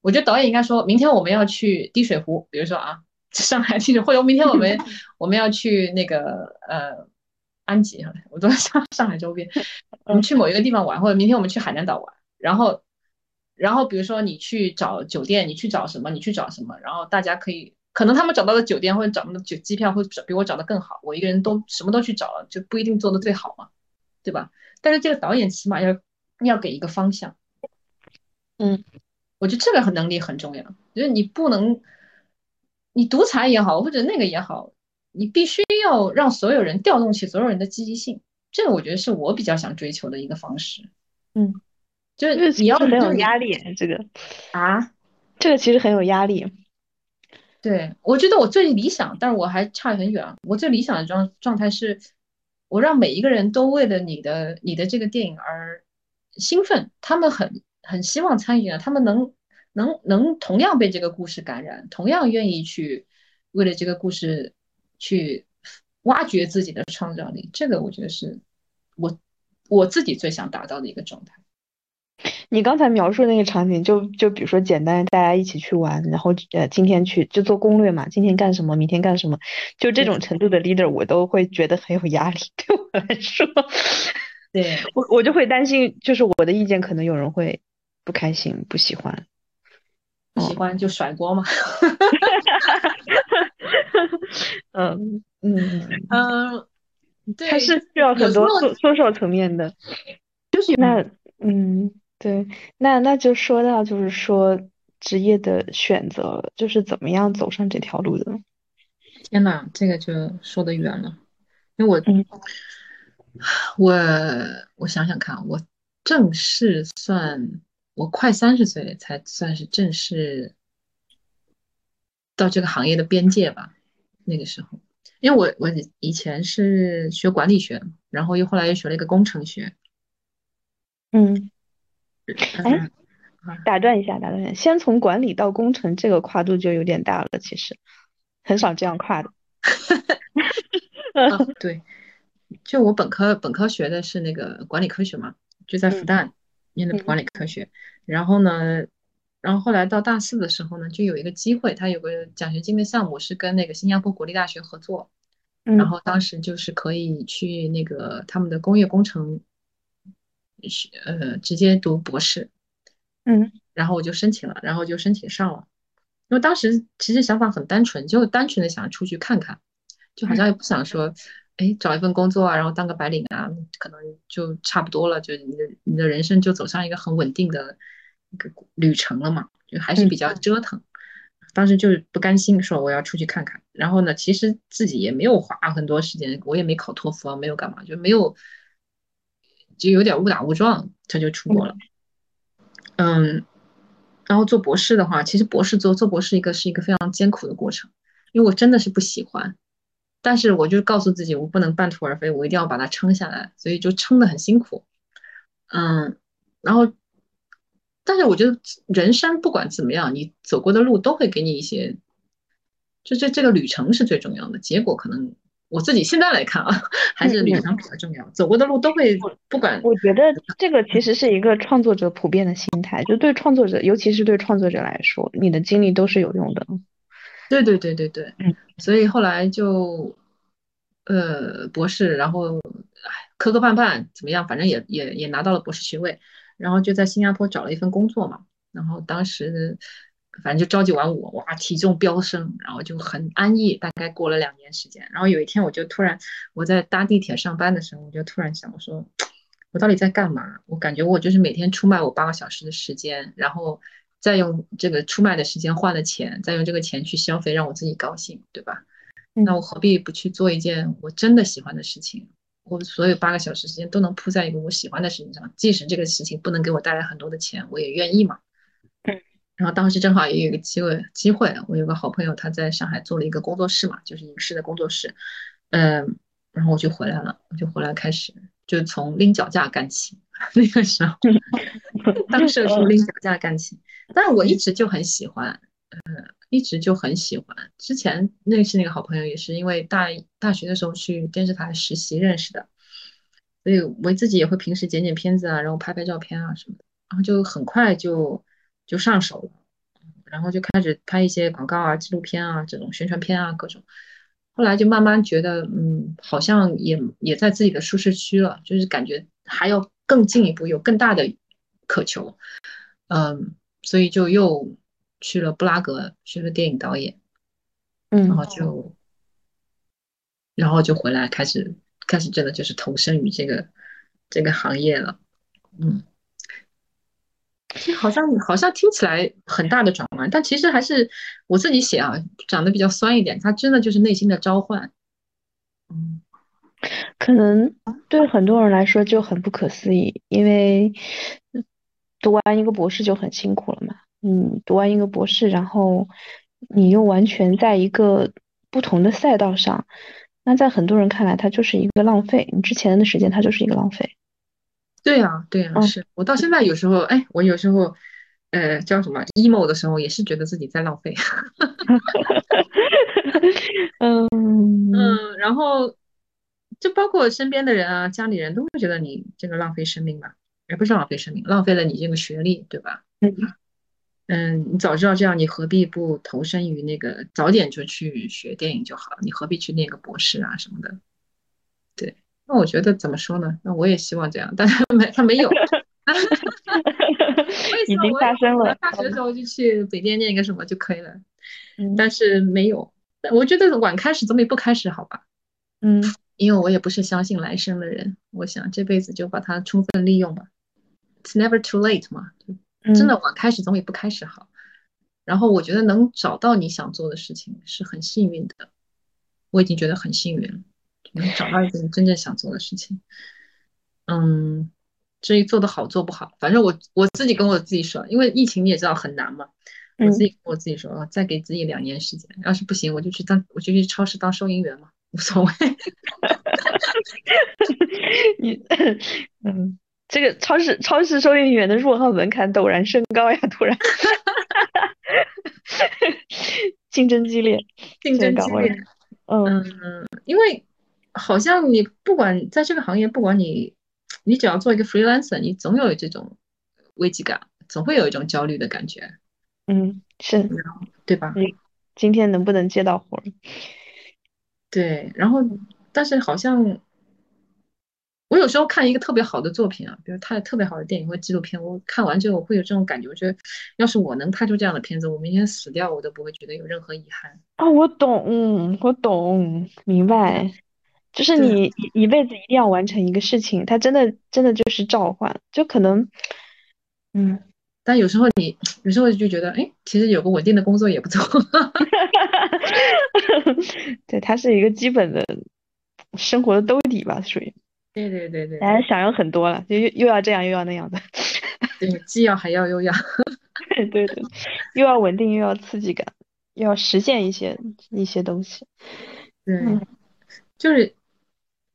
我觉得导演应该说明天我们要去滴水湖，比如说啊，上海 滴水，或者明天我们 我们要去那个呃安吉，我都在上 上海周边，我们去某一个地方玩，或者明天我们去海南岛玩。然后然后比如说你去找酒店，你去找什么？你去找什么？然后大家可以。可能他们找到的酒店或者找的酒机票会找比我找的更好，我一个人都什么都去找了，就不一定做的最好嘛，对吧？但是这个导演起码要要给一个方向，嗯，我觉得这个很能力很重要，就是你不能，你独裁也好或者那个也好，你必须要让所有人调动起所有人的积极性，这个我觉得是我比较想追求的一个方式，嗯，就是你要很有压力，这个啊，这个其实很有压力。对，我觉得我最理想，但是我还差很远。我最理想的状状态是，我让每一个人都为了你的你的这个电影而兴奋，他们很很希望参与啊，他们能能能同样被这个故事感染，同样愿意去为了这个故事去挖掘自己的创造力。这个我觉得是我我自己最想达到的一个状态。你刚才描述那个场景，就就比如说简单，大家一起去玩，然后呃今天去就做攻略嘛，今天干什么，明天干什么，就这种程度的 leader，我都会觉得很有压力。对我来说，对我我就会担心，就是我的意见可能有人会不开心、不喜欢。不喜欢就甩锅嘛。嗯嗯嗯，对，它是需要很多多少层面的。就是那嗯，对，那那就说到就是说职业的选择，就是怎么样走上这条路的。天呐，这个就说得远了，因为我，我我想想看，我正式算我快三十岁才算是正式到这个行业的边界吧。那个时候，因为我我以前是学管理学，然后又后来又学了一个工程学。嗯，哎，打断一下，打断一下，先从管理到工程，这个跨度就有点大了，其实。很少这样跨的，对，就我本科本科学的是那个管理科学嘛，就在复旦念的管理科学，然后呢，然后后来到大四的时候呢，就有一个机会，他有个奖学金的项目是跟那个新加坡国立大学合作，然后当时就是可以去那个他们的工业工程，学呃直接读博士，嗯，然后我就申请了，然后就申请上了。因为当时其实想法很单纯，就单纯的想出去看看，就好像也不想说，哎，找一份工作啊，然后当个白领啊，可能就差不多了，就你的你的人生就走上一个很稳定的一个旅程了嘛，就还是比较折腾。当时就是不甘心，说我要出去看看。然后呢，其实自己也没有花很多时间，我也没考托福啊，没有干嘛，就没有，就有点误打误撞，他就出国了。嗯。然后做博士的话，其实博士做做博士一个是一个非常艰苦的过程，因为我真的是不喜欢，但是我就告诉自己我不能半途而废，我一定要把它撑下来，所以就撑得很辛苦。嗯，然后，但是我觉得人生不管怎么样，你走过的路都会给你一些，就这这个旅程是最重要的，结果可能。我自己现在来看啊，还是旅程比较重要。走过的路都会不管。我觉得这个其实是一个创作者普遍的心态，就对创作者，尤其是对创作者来说，你的经历都是有用的。对对对对对，嗯。所以后来就，呃，博士，然后磕磕绊绊怎么样，反正也也也拿到了博士学位，然后就在新加坡找了一份工作嘛，然后当时。反正就朝九晚五，哇，体重飙升，然后就很安逸。大概过了两年时间，然后有一天我就突然，我在搭地铁上班的时候，我就突然想，我说我到底在干嘛？我感觉我就是每天出卖我八个小时的时间，然后再用这个出卖的时间换了钱，再用这个钱去消费，让我自己高兴，对吧？那我何必不去做一件我真的喜欢的事情？我所有八个小时时间都能扑在一个我喜欢的事情上，即使这个事情不能给我带来很多的钱，我也愿意嘛。然后当时正好也有一个机会，机会我有个好朋友，他在上海做了一个工作室嘛，就是影视的工作室，嗯，然后我就回来了，我就回来开始就从拎脚架干起，那个时候，当时从拎脚架干起，但是我一直就很喜欢，嗯，一直就很喜欢。之前认识那个好朋友也是因为大大学的时候去电视台实习认识的，所以我自己也会平时剪剪片子啊，然后拍拍照片啊什么的，然后就很快就。就上手了，然后就开始拍一些广告啊、纪录片啊、这种宣传片啊，各种。后来就慢慢觉得，嗯，好像也也在自己的舒适区了，就是感觉还要更进一步，有更大的渴求，嗯，所以就又去了布拉格学了电影导演，嗯，然后就，然后就回来开始开始真的就是投身于这个这个行业了，嗯。好像好像听起来很大的转弯，但其实还是我自己写啊，长得比较酸一点。它真的就是内心的召唤。嗯，可能对很多人来说就很不可思议，因为读完一个博士就很辛苦了嘛。嗯，读完一个博士，然后你又完全在一个不同的赛道上，那在很多人看来，它就是一个浪费。你之前的时间，它就是一个浪费。对呀，对呀，是我到现在有时候，哎，我有时候，呃，叫什么 emo 的时候，也是觉得自己在浪费。嗯嗯，然后就包括身边的人啊，家里人都会觉得你这个浪费生命吧，也不是浪费生命，浪费了你这个学历，对吧？嗯嗯，你早知道这样，你何必不投身于那个，早点就去学电影就好了，你何必去念个博士啊什么的？对。那我觉得怎么说呢？那我也希望这样，但是没他没有。已经发生了。大学的时候就去北电念一个什么就可以了，但是没有。我觉得晚开始总比不开始好吧？嗯，因为我也不是相信来生的人，我想这辈子就把它充分利用吧。It's never too late 嘛，真的晚开始总比不开始好。然后我觉得能找到你想做的事情是很幸运的，我已经觉得很幸运了，能找到一个你真正想做的事情。嗯。至于做的好做不好，反正我我自己跟我自己说，因为疫情你也知道很难嘛，我自己跟我自己说，再给自己两年时间，要是不行我就去当我就去超市当收银员嘛，无所谓。你嗯，这个超市超市收银员的入行门槛陡然升高呀，突然，竞争激烈，竞争激烈，嗯，因为好像你不管在这个行业，不管你。你只要做一个 freelancer，你总有这种危机感，总会有一种焦虑的感觉。嗯，是，对吧？你今天能不能接到活？对，然后，但是好像我有时候看一个特别好的作品啊，比如他特别好的电影或纪录片，我看完之后我会有这种感觉，我觉得要是我能拍出这样的片子，我明天死掉我都不会觉得有任何遗憾。啊，我懂，我懂，明白。就是你一一辈子一定要完成一个事情，它真的真的就是召唤，就可能，嗯，但有时候你有时候就觉得，哎，其实有个稳定的工作也不错 对，它是一个基本的生活的兜底吧，属于，对对对对，咱想要很多了，就又又要这样又要那样的，对，既要还要又要，对对对，又要稳定又要刺激感，又要实现一些一些东西，对，就是。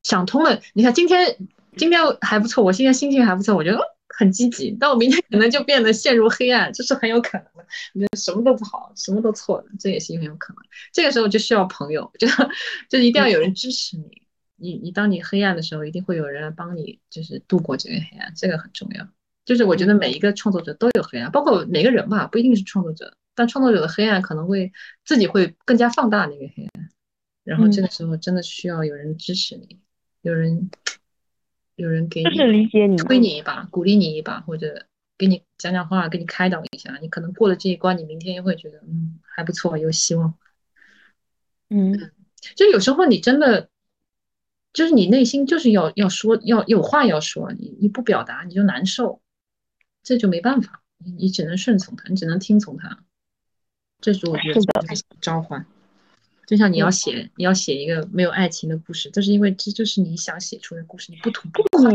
想通了，你看今天今天还不错，我现在心情还不错，我觉得很积极。但我明天可能就变得陷入黑暗，这是很有可能的。你觉得什么都不好，什么都错了，这也是很有可能。这个时候就需要朋友，就 就一定要有人支持你。你你当你黑暗的时候，一定会有人来帮你，就是度过这个黑暗，这个很重要。就是我觉得每一个创作者都有黑暗，包括每个人吧，不一定是创作者，但创作者的黑暗可能会自己会更加放大那个黑暗。然后这个时候真的需要有人支持你。有人，有人给你理解你，推你一把，鼓励你一把，或者给你讲讲话，给你开导一下，你可能过了这一关，你明天又会觉得，嗯，还不错，有希望。嗯，就有时候你真的，就是你内心就是要要说，要有话要说，你你不表达你就难受，这就没办法，你你只能顺从他，你只能听从他，这是我觉得召唤。就像你要写，你要写一个没有爱情的故事，就是因为这就是你想写出的故事，你不吐不快。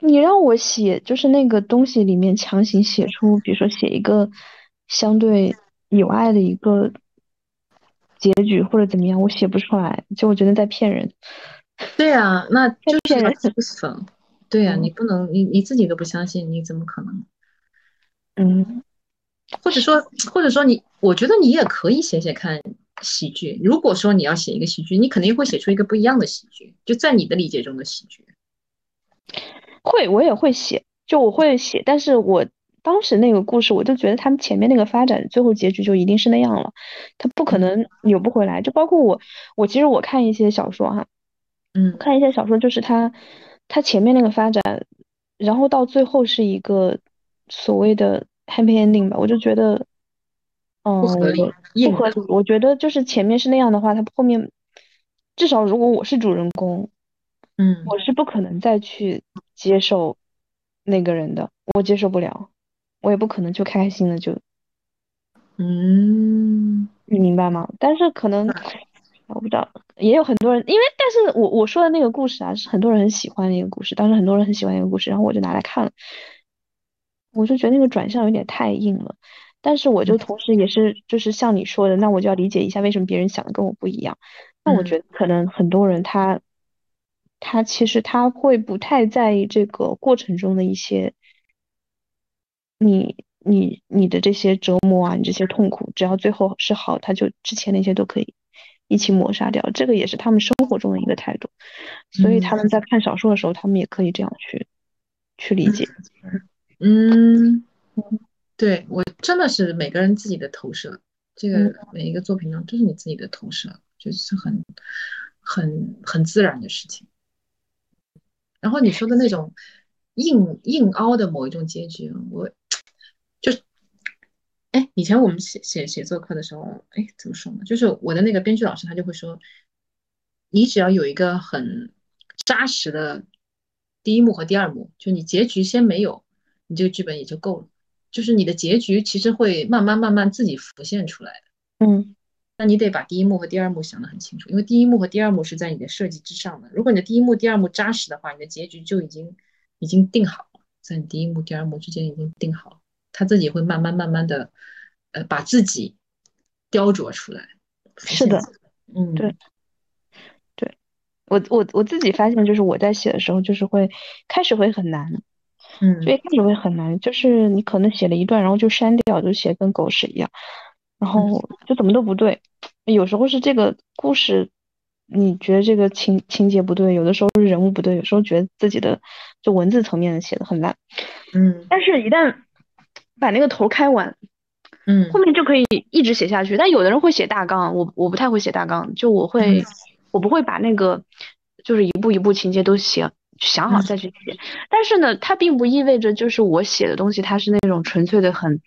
你让我写，就是那个东西里面强行写出，比如说写一个相对有爱的一个结局或者怎么样，我写不出来，就我觉得在骗人。对啊，那就是骗人。对呀，你不能，你你自己都不相信，你怎么可能？嗯，或者说，或者说你，我觉得你也可以写写看。喜剧，如果说你要写一个喜剧，你肯定会写出一个不一样的喜剧，就在你的理解中的喜剧。会，我也会写，就我会写，但是我当时那个故事，我就觉得他们前面那个发展，最后结局就一定是那样了，他不可能扭不回来。就包括我，我其实我看一些小说哈，嗯，看一些小说，就是他他前面那个发展，然后到最后是一个所谓的 happy ending 吧，我就觉得。不合理，不合理。我觉得就是前面是那样的话，他后面至少如果我是主人公，嗯，我是不可能再去接受那个人的，我接受不了，我也不可能就开开心的就，嗯，你明白吗？但是可能我不知道，也有很多人，因为但是我我说的那个故事啊，是很多人很喜欢的一个故事，当时很多人很喜欢一个故事，然后我就拿来看了，我就觉得那个转向有点太硬了。但是我就同时也是就是像你说的，那我就要理解一下为什么别人想的跟我不一样。那我觉得可能很多人他他其实他会不太在意这个过程中的一些你你你的这些折磨啊，你这些痛苦，只要最后是好，他就之前那些都可以一起抹杀掉。这个也是他们生活中的一个态度，所以他们在看小说的时候，他们也可以这样去去理解。嗯。对我真的是每个人自己的投射，这个每一个作品中都是你自己的投射，就是很很很自然的事情。然后你说的那种硬硬凹的某一种结局，我就哎，以前我们写写写作课的时候，哎，怎么说呢？就是我的那个编剧老师他就会说，你只要有一个很扎实的第一幕和第二幕，就你结局先没有，你这个剧本也就够了。就是你的结局其实会慢慢慢慢自己浮现出来的。嗯。那你得把第一幕和第二幕想得很清楚，因为第一幕和第二幕是在你的设计之上的。如果你的第一幕、第二幕扎实的话，你的结局就已经已经定好了，在你第一幕、第二幕之间已经定好了，他自己会慢慢慢慢的，呃，把自己雕琢出来。是的，嗯，对，对我我我自己发现，就是我在写的时候，就是会开始会很难，嗯，所以开始会很难，就是你可能写了一段，然后就删掉，就写跟狗屎一样，然后就怎么都不对。有时候是这个故事，你觉得这个情情节不对；有的时候是人物不对；有时候觉得自己的就文字层面的写的很烂，嗯。但是，一旦把那个头开完，嗯，后面就可以一直写下去。但有的人会写大纲，我我不太会写大纲，就我会我不会把那个就是一步一步情节都写想好再去写。但是呢，它并不意味着就是我写的东西它是那种纯粹的很。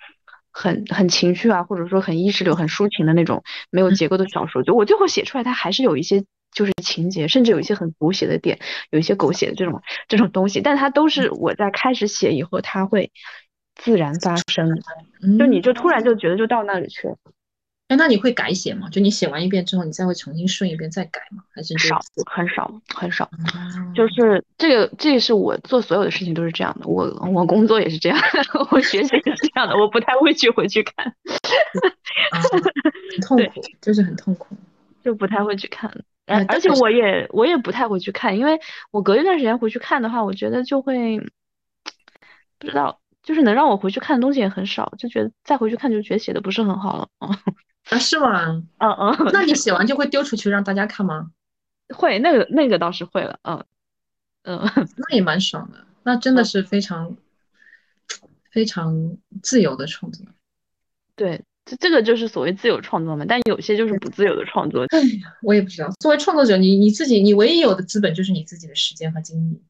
很很情绪啊，或者说很意识流、很抒情的那种没有结构的小说，就我最后写出来，它还是有一些就是情节，甚至有一些很狗血的点，有一些狗血的这种这种东西，但它都是我在开始写以后，它会自然发生，就你就突然就觉得就到那里去了。哎，那你会改写吗？就你写完一遍之后，你再会重新顺一遍再改吗？还是少很少很少？就是这个，这是我做所有的事情都是这样的。我我工作也是这样，我学习也是这样的。我不太会去回去看，很痛苦，就是很痛苦，就不太会去看。而而且我也我也不太会去看，因为我隔一段时间回去看的话，我觉得就会不知道，就是能让我回去看的东西也很少，就觉得再回去看就觉得写的不是很好了。啊，是吗？嗯嗯，那你写完就会丢出去让大家看吗？会，那个那个倒是会了，嗯嗯，那也蛮爽的，那真的是非常非常自由的创作。对，这这个就是所谓自由创作嘛，但有些就是不自由的创作。哎呀，我也不知道。作为创作者，你你自己，你唯一有的资本就是你自己的时间和精力。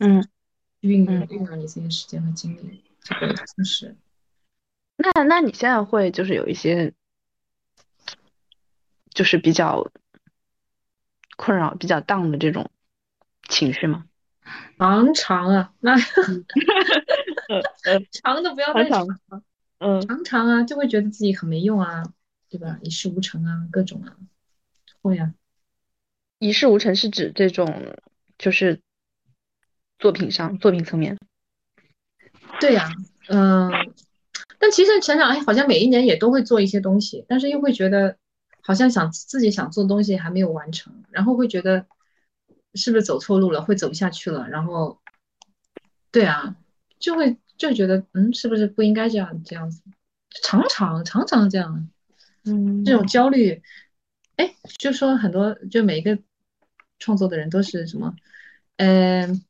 嗯，运用运用你自己的时间和精力，这个就是。那那你现在会就是有一些。就是比较困扰、比较 down 的这种情绪吗？常常啊，那 长的不要太长，嗯，常常啊，就会觉得自己很没用啊，对吧？一事无成啊，各种啊，会啊。一事无成是指这种，就是作品上、作品层面。对呀，嗯，但其实想想，哎，好像每一年也都会做一些东西，但是又会觉得。好像想自己想做东西还没有完成，然后会觉得是不是走错路了，会走不下去了，然后，对啊，就会就觉得嗯，是不是不应该这样这样子，常常常常这样，嗯，这种焦虑，哎，就说很多就每一个创作的人都是什么，嗯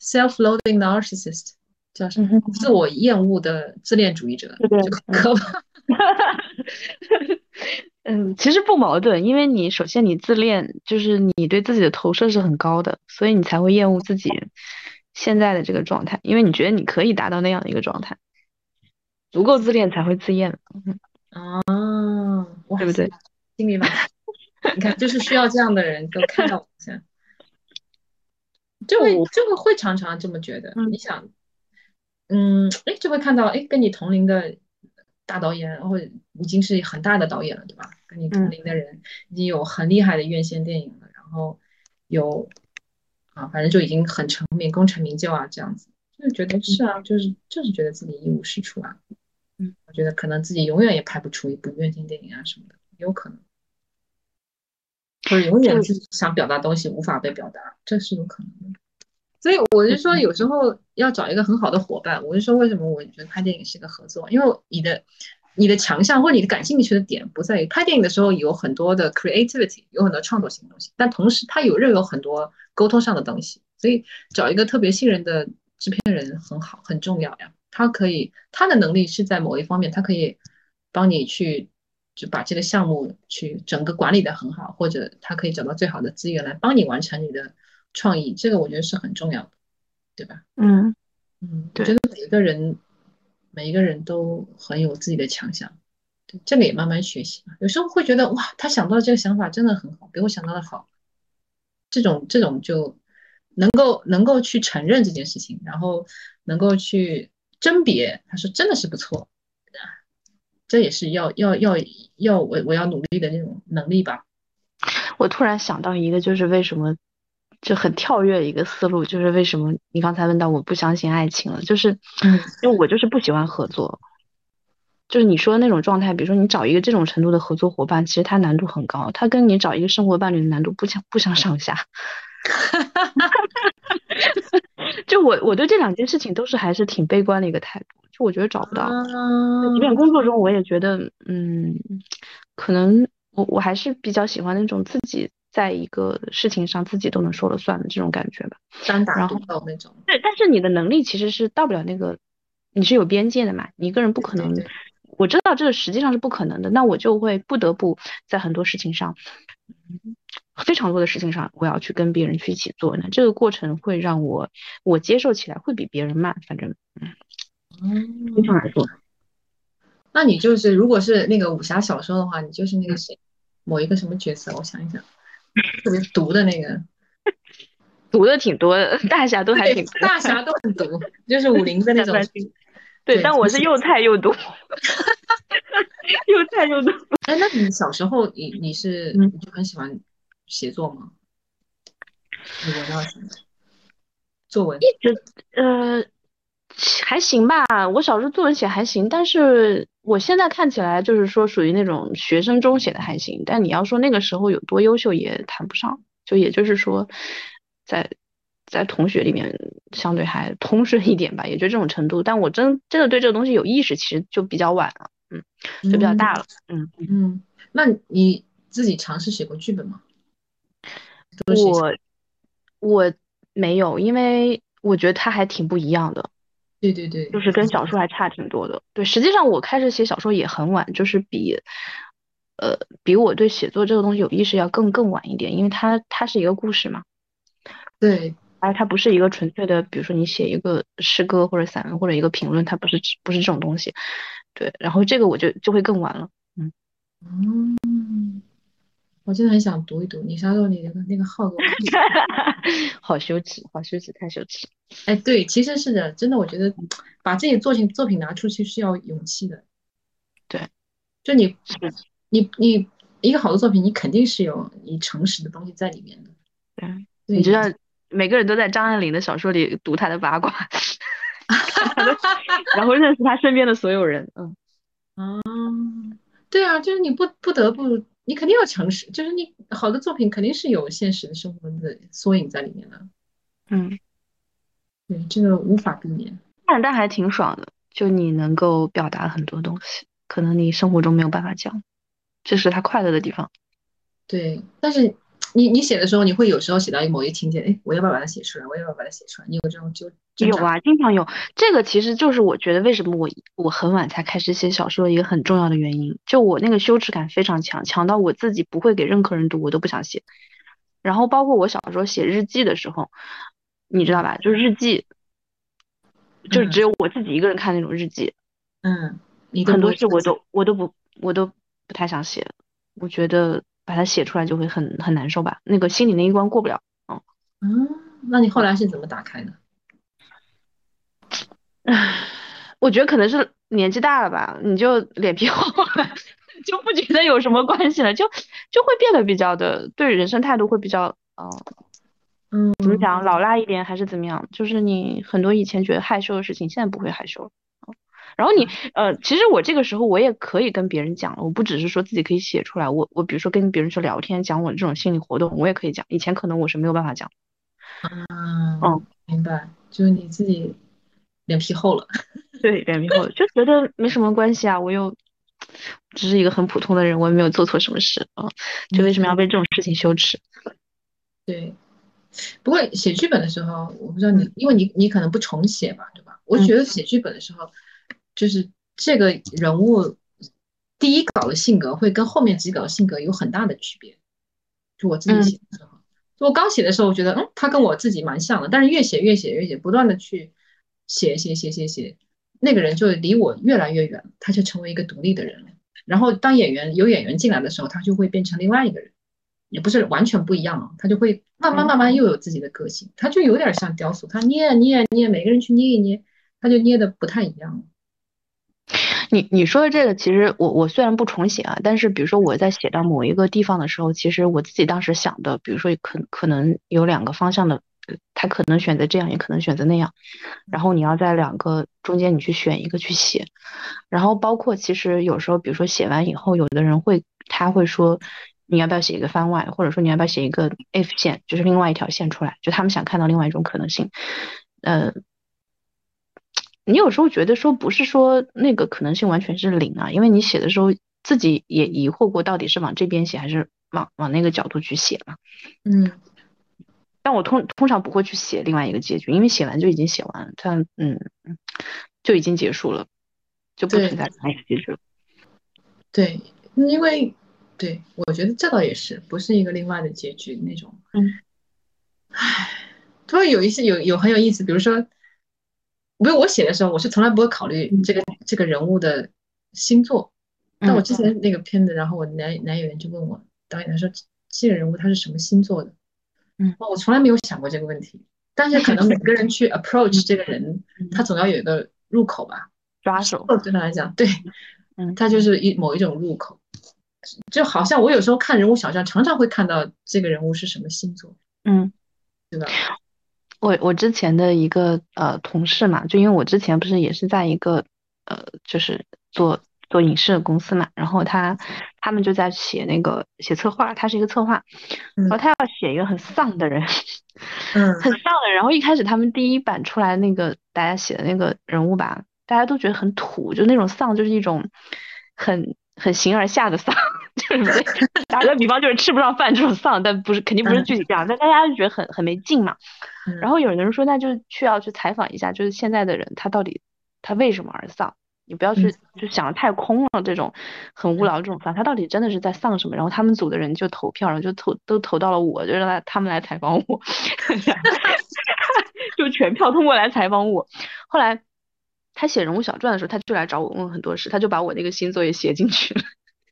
，self-loathing narcissist 叫什么？自我厌恶的自恋主义者，就可怕。嗯，其实不矛盾，因为你首先你自恋，就是你对自己的投射是很高的，所以你才会厌恶自己现在的这个状态，因为你觉得你可以达到那样的一个状态，足够自恋才会自厌。嗯，哦，对不对？心里吧，你看，就是需要这样的人都看到我现就会就会会常常这么觉得。你想，嗯，哎，就会看到，哎，跟你同龄的。大导演，或者已经是很大的导演了，对吧？跟你同龄的人已经有很厉害的院线电影了，然后有啊，反正就已经很成名、功成名就啊，这样子，就是觉得是啊，就是就是觉得自己一无是处啊。嗯，我觉得可能自己永远也拍不出一部院线电影啊什么的，有可能，或者永远是想表达东西无法被表达，这是有可能的。所以我就说，有时候要找一个很好的伙伴。我就说，为什么我觉得拍电影是一个合作？因为你的你的强项或者你的感兴趣的点不在于拍电影的时候有很多的 creativity，有很多创作性的东西，但同时它有任有很多沟通上的东西。所以找一个特别信任的制片人很好，很重要呀。他可以他的能力是在某一方面，他可以帮你去就把这个项目去整个管理的很好，或者他可以找到最好的资源来帮你完成你的。创意，这个我觉得是很重要的，对吧？嗯嗯，我觉得每一个人每一个人都很有自己的强项，对，这个也慢慢学习嘛。有时候会觉得哇，他想到这个想法真的很好，比我想到的好，这种这种就能够能够去承认这件事情，然后能够去甄别，他说真的是不错，这也是要要要要我我要努力的那种能力吧。我突然想到一个，就是为什么就很跳跃一个思路，就是为什么你刚才问到我不相信爱情了，就是因为我就是不喜欢合作，就是你说的那种状态，比如说你找一个这种程度的合作伙伴，其实它难度很高，它跟你找一个生活伴侣的难度不相不相上下。就我我对这两件事情都是还是挺悲观的一个态度，就我觉得找不到，即便工作中我也觉得，嗯，可能。我我还是比较喜欢那种自己在一个事情上自己都能说了算的这种感觉吧，单打独斗那种。对，但是你的能力其实是到不了那个，你是有边界的嘛，你一个人不可能。我知道这个实际上是不可能的，那我就会不得不在很多事情上，非常多的事情上，我要去跟别人去一起做。那这个过程会让我我接受起来会比别人慢，反正嗯，非常来说。那你就是如果是那个武侠小说的话，你就是那个谁，某一个什么角色？我想一想，特别毒的那个，毒的挺多的，大侠都还挺，大侠都很毒，就是武林的那种。对，但我是又菜又毒，又菜又毒。哎，那你小时候你你是你就很喜欢写作吗？你文到什么？作文？一直呃。还行吧，我小时候作文写还行，但是我现在看起来就是说属于那种学生中写的还行。但你要说那个时候有多优秀也谈不上，就也就是说，在在同学里面相对还通顺一点吧，也就这种程度。但我真真的对这个东西有意识，其实就比较晚了，嗯，就比较大了，嗯嗯。那你自己尝试写过剧本吗？我我没有，因为我觉得它还挺不一样的。对对对，就是跟小说还差挺多的。对，实际上我开始写小说也很晚，就是比，呃，比我对写作这个东西有意识要更更晚一点，因为它它是一个故事嘛。对，而它不是一个纯粹的，比如说你写一个诗歌或者散文或者一个评论，它不是不是这种东西。对，然后这个我就就会更晚了。嗯。嗯。我真的很想读一读，你啥时候你那个那个号给我？好羞耻，好羞耻，太羞耻。哎，对，其实是的，真的，我觉得把自己作品作品拿出去是要勇气的。对，就你你你一个好的作品，你肯定是有你诚实的东西在里面的。对，你知道，每个人都在张爱玲的小说里读她的八卦，然后认识她身边的所有人。嗯，啊，对啊，就是你不不得不。你肯定要诚实，就是你好的作品肯定是有现实的生活的缩影在里面的。嗯，对，这个无法避免。但但还挺爽的，就你能够表达很多东西，可能你生活中没有办法讲，这是他快乐的地方。对，但是。你你写的时候，你会有时候写到某一个情节，哎，我要不要把它写出来？我要不要把它写出来？你有这种就有啊，经常有。这个其实就是我觉得为什么我我很晚才开始写小说的一个很重要的原因。就我那个羞耻感非常强，强到我自己不会给任何人读，我都不想写。然后包括我小时候写日记的时候，你知道吧？就是日记，就是只有我自己一个人看那种日记。嗯，很多事我都我都不我都不太想写，我觉得。把它写出来就会很很难受吧，那个心里那一关过不了。嗯嗯，那你后来是怎么打开的？唉，我觉得可能是年纪大了吧，你就脸皮厚了，就不觉得有什么关系了，就就会变得比较的对人生态度会比较嗯嗯，怎么讲老辣一点还是怎么样？就是你很多以前觉得害羞的事情，现在不会害羞了。然后你呃，其实我这个时候我也可以跟别人讲了，我不只是说自己可以写出来，我我比如说跟别人去聊天，讲我这种心理活动，我也可以讲。以前可能我是没有办法讲。嗯嗯，明白，就是你自己脸皮厚了。对，脸皮厚了，就觉得没什么关系啊，我又只是一个很普通的人，我也没有做错什么事啊，就为什么要被这种事情羞耻？对，不过写剧本的时候，我不知道你，因为你你可能不重写吧，对吧？我觉得写剧本的时候。就是这个人物第一稿的性格会跟后面几稿的性格有很大的区别，就我自己写的时候，就我刚写的时候，我觉得嗯，他跟我自己蛮像的，但是越写越写越写，不断的去写写写写写，那个人就离我越来越远，他就成为一个独立的人了。然后当演员有演员进来的时候，他就会变成另外一个人，也不是完全不一样了，他就会慢慢慢慢又有自己的个性，他就有点像雕塑，他捏捏捏，每个人去捏一捏，他就捏的不太一样。你你说的这个，其实我我虽然不重写啊，但是比如说我在写到某一个地方的时候，其实我自己当时想的，比如说可可能有两个方向的，他可能选择这样，也可能选择那样，然后你要在两个中间你去选一个去写，然后包括其实有时候，比如说写完以后，有的人会他会说你要不要写一个番外，或者说你要不要写一个 if 线，就是另外一条线出来，就他们想看到另外一种可能性，呃。你有时候觉得说不是说那个可能性完全是零啊，因为你写的时候自己也疑惑过，到底是往这边写还是往往那个角度去写嘛。嗯，但我通通常不会去写另外一个结局，因为写完就已经写完了，它嗯就已经结束了，就不存在另外一个结局了。对，因为对我觉得这倒也是，不是一个另外的结局那种。嗯，唉，突然有一些有有很有意思，比如说。不是我写的时候，我是从来不会考虑这个这个人物的星座。但我之前那个片子，然后我男男演员就问我导演，他说这个人物他是什么星座的？嗯，我从来没有想过这个问题。但是可能每个人去 approach 这个人，他总要有一个入口吧，抓手。对他来讲，对，嗯，他就是一某一种入口。就好像我有时候看人物小传，常常会看到这个人物是什么星座。嗯，对吧？我我之前的一个呃同事嘛，就因为我之前不是也是在一个呃就是做做影视的公司嘛，然后他他们就在写那个写策划，他是一个策划，然后他要写一个很丧的人，嗯，很丧的人，然后一开始他们第一版出来那个大家写的那个人物吧，大家都觉得很土，就那种丧就是一种很很形而下的丧，就是 打个比方就是吃不上饭这种丧，但不是肯定不是具体这样，但大家就觉得很很没劲嘛。然后有人说，那就去要去采访一下，就是现在的人他到底他为什么而丧？你不要去就想的太空了，这种很无聊这种丧，他到底真的是在丧什么？然后他们组的人就投票，然后就投都投到了我，就让他他们来采访我，就全票通过来采访我。后来他写人物小传的时候，他就来找我问很多事，他就把我那个星座也写进去了。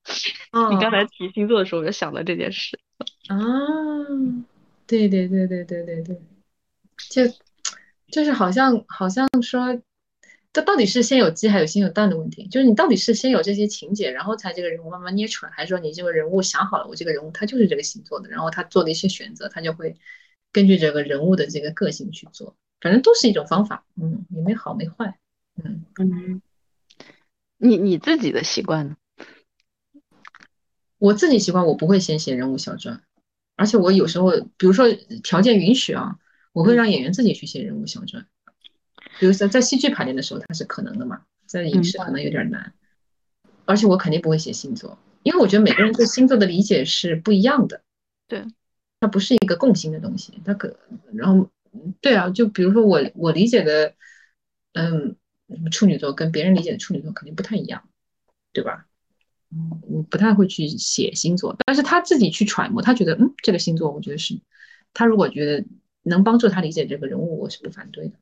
你刚才提星座的时候，我就想到这件事。啊，对对对对对对对。就就是好像好像说，这到底是先有鸡还有先有蛋的问题？就是你到底是先有这些情节，然后才这个人物慢慢捏出来，还是说你这个人物想好了，我这个人物他就是这个星座的，然后他做的一些选择，他就会根据这个人物的这个个性去做，反正都是一种方法，嗯，也没好没坏，嗯嗯。你你自己的习惯呢？我自己习惯，我不会先写人物小传，而且我有时候，比如说条件允许啊。我会让演员自己去写人物小传，比如说在戏剧排练的时候，它是可能的嘛，在影视可能有点难，而且我肯定不会写星座，因为我觉得每个人对星座的理解是不一样的，对，它不是一个共性的东西，它可，然后，对啊，就比如说我我理解的，嗯，处女座跟别人理解的处女座肯定不太一样，对吧？嗯，我不太会去写星座，但是他自己去揣摩，他觉得，嗯，这个星座，我觉得是，他如果觉得。能帮助他理解这个人物，我是不反对的。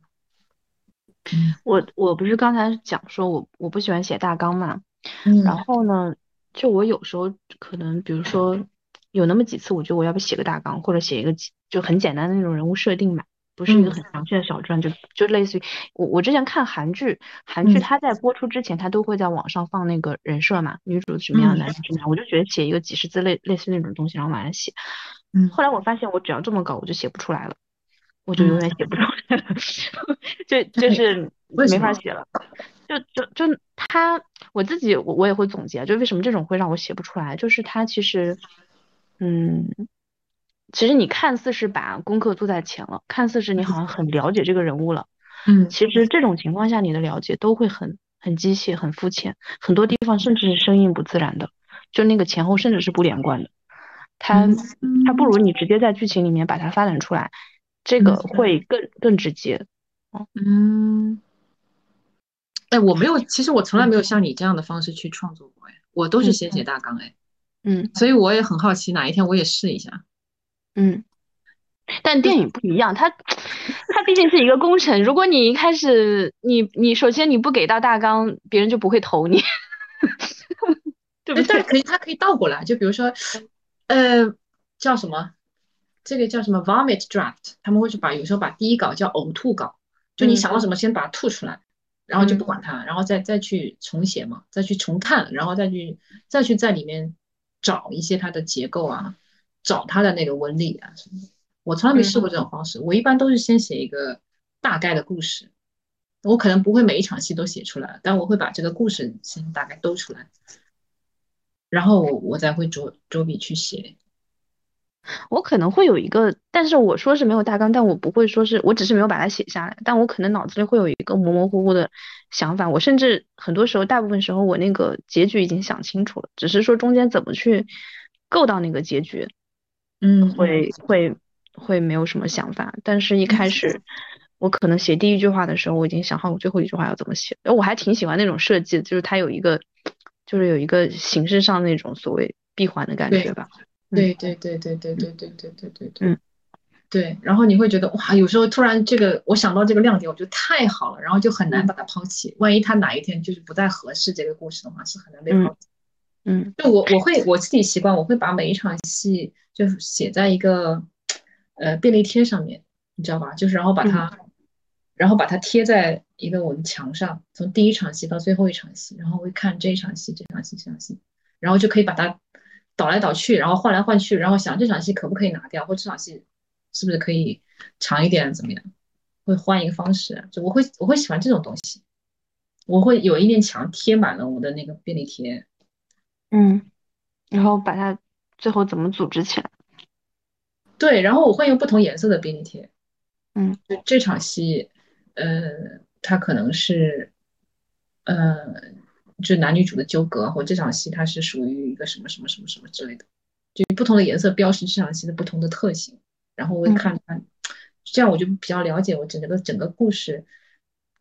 我我不是刚才讲说我我不喜欢写大纲嘛，嗯，然后呢，就我有时候可能，比如说有那么几次，我觉得我要不写个大纲，或者写一个就很简单的那种人物设定吧，不是一个很详细的小传，就就类似于我我之前看韩剧，韩剧它在播出之前，它都会在网上放那个人设嘛，女主什么样，男主什么样，我就觉得写一个几十字类类似那种东西，然后往下写。嗯，后来我发现我只要这么搞，我就写不出来了。我就永远写不出来了，就就是没法写了。就就就他，我自己我我也会总结，就为什么这种会让我写不出来，就是他其实，嗯，其实你看似是把功课做在前了，看似是你好像很了解这个人物了，嗯，其实这种情况下你的了解都会很很机械、很肤浅，很多地方甚至是生硬不自然的，就那个前后甚至是不连贯的。他他不如你直。接在剧情里面把它发展出来。这个会更更直接，嗯，哎，我没有，其实我从来没有像你这样的方式去创作过，哎，我都是先写大纲，哎，嗯，所以我也很好奇，哪一天我也试一下，嗯，但电影不一样，它它毕竟是一个工程。如果你一开始你你首先你不给到大纲，别人就不会投你。对不对？但可以，它可以倒过来，就比如说，呃，叫什么？这个叫什么 vomit draft？他们会去把有时候把第一稿叫呕吐稿，就你想到什么先把它吐出来，然后就不管它，然后再再去重写嘛，再去重看，然后再去再去在里面找一些它的结构啊，找它的那个纹理啊什么的。我从来没试过这种方式，我一般都是先写一个大概的故事，我可能不会每一场戏都写出来，但我会把这个故事先大概兜出来，然后我我再会着着笔去写。我可能会有一个，但是我说是没有大纲，但我不会说是我只是没有把它写下来，但我可能脑子里会有一个模模糊糊的想法。我甚至很多时候，大部分时候我那个结局已经想清楚了，只是说中间怎么去够到那个结局，嗯，会会会没有什么想法。但是一开始我可能写第一句话的时候，我已经想好我最后一句话要怎么写。我还挺喜欢那种设计，就是它有一个，就是有一个形式上那种所谓闭环的感觉吧。对对对对对对对对对对对，对，然后你会觉得哇，有时候突然这个我想到这个亮点，我觉得太好了，然后就很难把它抛弃。万一它哪一天就是不再合适这个故事的话，是很难被抛弃。嗯，就我我会我自己习惯，我会把每一场戏就写在一个呃便利贴上面，你知道吧？就是然后把它，然后把它贴在一个我的墙上，从第一场戏到最后一场戏，然后会看这一场戏、这场戏、这场戏，然后就可以把它。倒来倒去，然后换来换去，然后想这场戏可不可以拿掉，或这场戏是不是可以长一点，怎么样？会换一个方式，就我会我会喜欢这种东西。我会有一面墙贴满了我的那个便利贴，嗯，然后把它最后怎么组织起来？对，然后我会用不同颜色的便利贴，嗯，就这场戏，呃，它可能是，呃。就男女主的纠葛，或这场戏它是属于一个什么什么什么什么之类的，就不同的颜色标识这场戏的不同的特性，然后我会看看，这样我就比较了解我整个的整个故事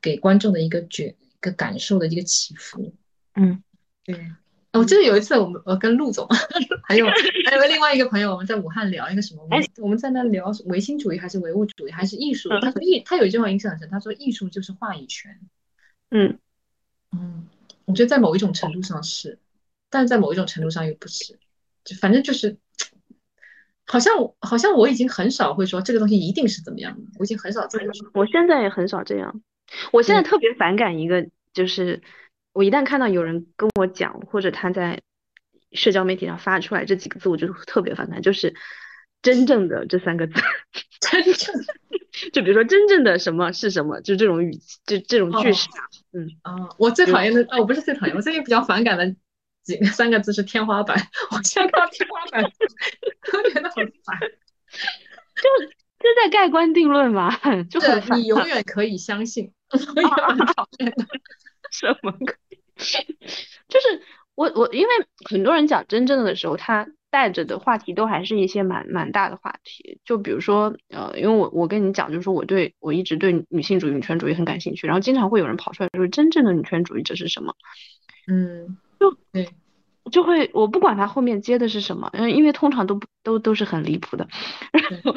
给观众的一个觉一个感受的一个起伏。嗯，对。我记得有一次我们我跟陆总 还有还有另外一个朋友我们在武汉聊一个什么，我们在那聊唯心主义还是唯物主义还是艺术？他说艺他有一句话印象很深，他说艺术就是话语权。嗯嗯。我觉得在某一种程度上是，但是在某一种程度上又不是，就反正就是，好像好像我已经很少会说这个东西一定是怎么样的，我已经很少这样说。我现在也很少这样，我现在特别反感一个，就是我一旦看到有人跟我讲，或者他在社交媒体上发出来这几个字，我就特别反感，就是真正的这三个字，真正。就比如说真正的什么是什么，就这种语气，就这种句式啊，嗯啊，我最讨厌的啊，我不是最讨厌，我最近比较反感的几个三个字是天花板，我现在看到天花板，我觉得好烦，就就在盖棺定论嘛，就很你永远可以相信，我也很讨厌的，什么？就是我我因为很多人讲真正的的时候，他。带着的话题都还是一些蛮蛮大的话题，就比如说，呃，因为我我跟你讲，就是说我对我一直对女性主义、女权主义很感兴趣，然后经常会有人跑出来说，真正的女权主义者是什么？嗯，就对，就会我不管他后面接的是什么，嗯，因为通常都都都是很离谱的，然后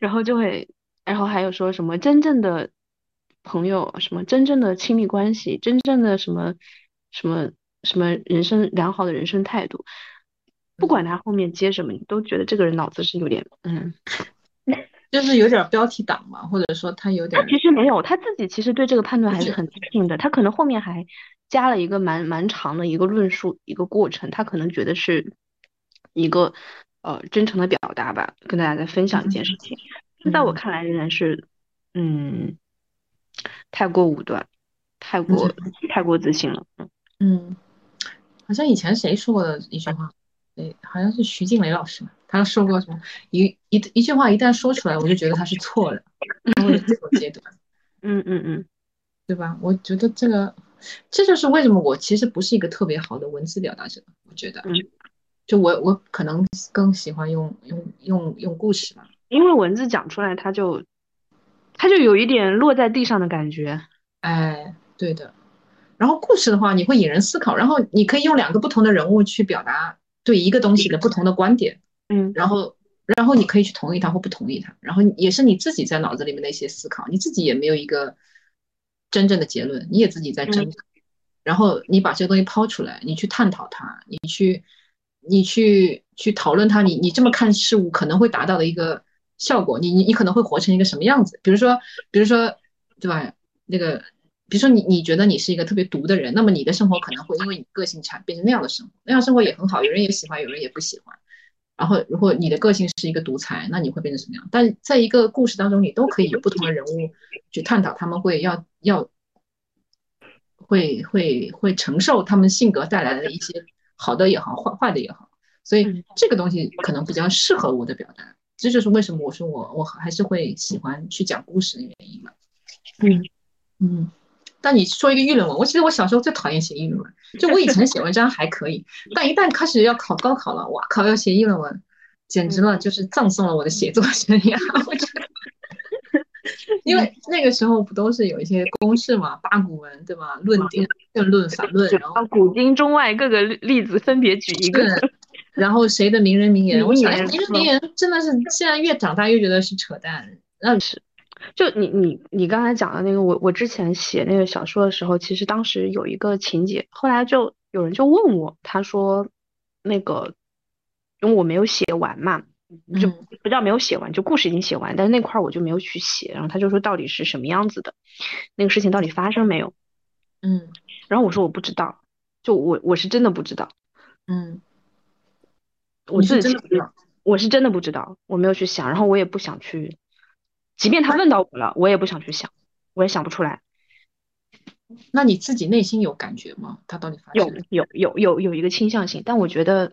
然后就会，然后还有说什么真正的朋友，什么真正的亲密关系，真正的什么什么什么人生良好的人生态度。不管他后面接什么，你都觉得这个人脑子是有点，嗯，就是有点标题党嘛，或者说他有点。他其实没有，他自己其实对这个判断还是很自信的。他可能后面还加了一个蛮蛮长的一个论述，一个过程。他可能觉得是一个呃真诚的表达吧，跟大家在分享一件事情。在我看来，仍然是嗯太过武断，太过太过自信了。嗯嗯，好像以前谁说过的一句话。对，好像是徐静蕾老师嘛，他说过什么一一一句话一旦说出来，我就觉得他是错的，然后这种阶段，嗯嗯嗯，对吧？我觉得这个这就是为什么我其实不是一个特别好的文字表达者，我觉得，就我我可能更喜欢用用用用故事吧，因为文字讲出来，它就它就有一点落在地上的感觉，哎，对的。然后故事的话，你会引人思考，然后你可以用两个不同的人物去表达。对一个东西的不同的观点，嗯，然后然后你可以去同意他或不同意他，然后也是你自己在脑子里面的一些思考，你自己也没有一个真正的结论，你也自己在挣扎。然后你把这个东西抛出来，你去探讨它，你去，你去去讨论它，你你这么看事物可能会达到的一个效果，你你你可能会活成一个什么样子？比如说，比如说，对吧？那个，比如说你你觉得你是一个特别独的人，那么你的生活可能会因为你个性产变成那样的生活，那样生活也很好，有人也喜欢，有人也不喜欢。然后如果你的个性是一个独裁，那你会变成什么样？但在一个故事当中，你都可以有不同的人物去探讨，他们会要要。会会会承受他们性格带来的一些好的也好，坏坏的也好，所以这个东西可能比较适合我的表达，这就是为什么我说我我还是会喜欢去讲故事的原因嘛。嗯嗯，但你说一个议论文，我其实我小时候最讨厌写议论文，就我以前写文章还可以，但一旦开始要考高考了，哇靠，要写议论文，简直了，就是葬送了我的写作生涯，我觉得。因为那个时候不都是有一些公式嘛，八股文对吧？论点、辩论、反论，然后古今中外各个例子分别举一个，然后谁的名人名言？我想名人名言真的是现在越长大越觉得是扯淡。那是，就你你你刚才讲的那个，我我之前写那个小说的时候，其实当时有一个情节，后来就有人就问我，他说那个因为我没有写完嘛。就不叫没有写完，就故事已经写完，但是那块我就没有去写。然后他就说到底是什么样子的，那个事情到底发生没有？嗯，然后我说我不知道，就我我是真的不知道。嗯，我自己我是真的不知道，我没有去想，然后我也不想去，即便他问到我了，我也不想去想，我也想不出来。那你自己内心有感觉吗？他到底发生？有有有有有一个倾向性，但我觉得。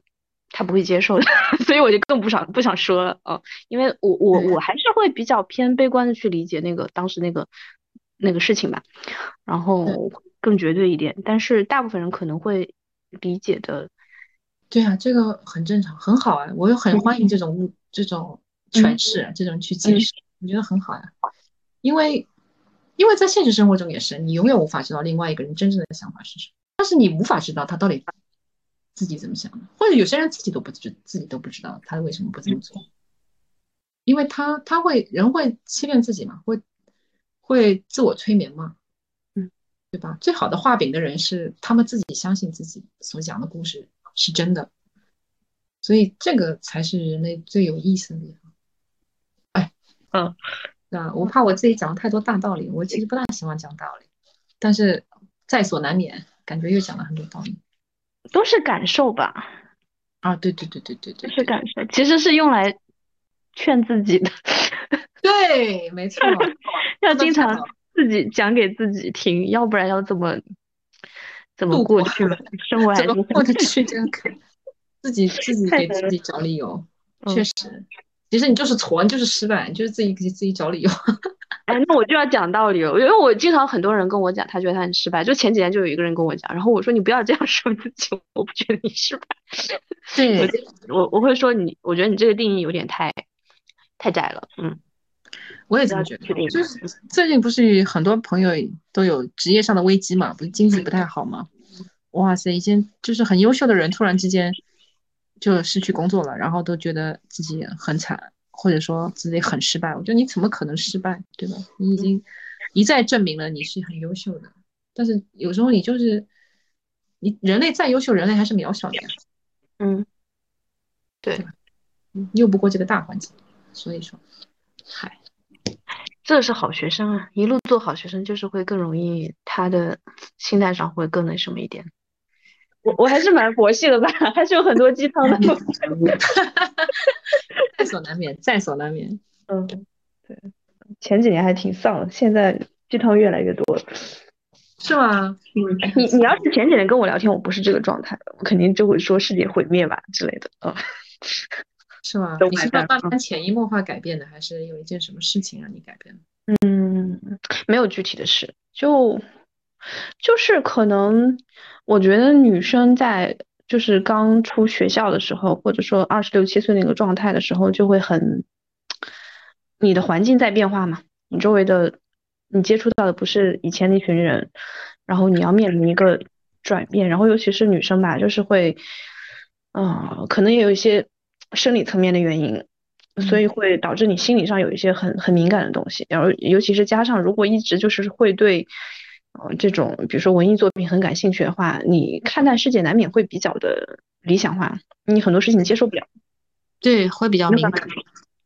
他不会接受的，所以我就更不想不想说了啊，因为我我我还是会比较偏悲观的去理解那个当时那个那个事情吧，然后更绝对一点，但是大部分人可能会理解的。对啊，这个很正常，很好啊，我又很欢迎这种物这种诠释，这种去解释，我觉得很好呀，因为因为在现实生活中也是，你永远无法知道另外一个人真正的想法是什么，但是你无法知道他到底。自己怎么想的，或者有些人自己都不知，自己都不知道他为什么不这么做，因为他他会人会欺骗自己嘛，会会自我催眠嘛，嗯，对吧？最好的画饼的人是他们自己相信自己所讲的故事是真的，所以这个才是人类最有意思的地方。哎，嗯，啊，我怕我自己讲了太多大道理，我其实不大喜欢讲道理，但是在所难免，感觉又讲了很多道理。都是感受吧，啊，对对对对对对，是感受，其实是用来劝自己的，对，没错，要经常自己讲给自己听，要不然要怎么 怎么过去了？生活还是过得去，这样可以，自己自己给自己找理由，确实，其实你就是挫，你就是失败，你就是自己给自己找理由。哎，那我就要讲道理了，因为我经常很多人跟我讲，他觉得他很失败。就前几天就有一个人跟我讲，然后我说你不要这样说自己，我不觉得你失败。对，我我会说你，我觉得你这个定义有点太太窄了。嗯，我也这么觉得。就是最近不是很多朋友都有职业上的危机嘛，不是经济不太好嘛？哇塞，一些就是很优秀的人，突然之间就失去工作了，然后都觉得自己很惨。或者说自己很失败，我觉得你怎么可能失败，对吧？你已经一再证明了你是很优秀的，但是有时候你就是你人类再优秀，人类还是渺小的呀。嗯，对，拗不过这个大环境，所以说，嗨，这是好学生啊，一路做好学生就是会更容易，他的心态上会更那什么一点。我我还是蛮佛系的吧，还是有很多鸡汤的。在所难免，在所难免。嗯，对，前几年还挺丧的，现在鸡汤越来越多了。是吗？嗯，你你要是前几年跟我聊天，我不是这个状态，我肯定就会说世界毁灭吧之类的。嗯，是吗？你是慢慢潜移默化改变的，还是有一件什么事情让你改变了嗯，没有具体的事，就就是可能。我觉得女生在就是刚出学校的时候，或者说二十六七岁那个状态的时候，就会很，你的环境在变化嘛，你周围的你接触到的不是以前那群人，然后你要面临一个转变，然后尤其是女生吧，就是会，嗯，可能也有一些生理层面的原因，所以会导致你心理上有一些很很敏感的东西，然后尤其是加上如果一直就是会对，呃，这种比如说文艺作品很感兴趣的话，你看待世界难免会比较的理想化，你很多事情接受不了。对，会比较敏感。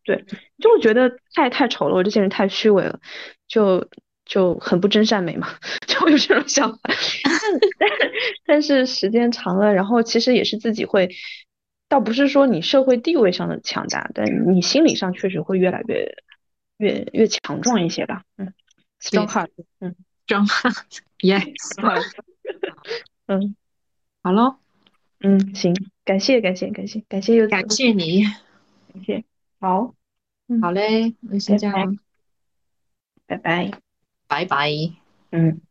对，就会觉得太太丑了，我这些人太虚伪了，就就很不真善美嘛，就会有这种想法。但但是时间长了，然后其实也是自己会。倒不是说你社会地位上的强大，但你心理上确实会越来越越越强壮一些吧。嗯，strong heart，嗯，strong heart，yes，嗯，好喽，嗯，行，感谢感谢感谢感谢又感谢你，感谢，好，好嘞，那先这样，拜拜，拜拜，嗯。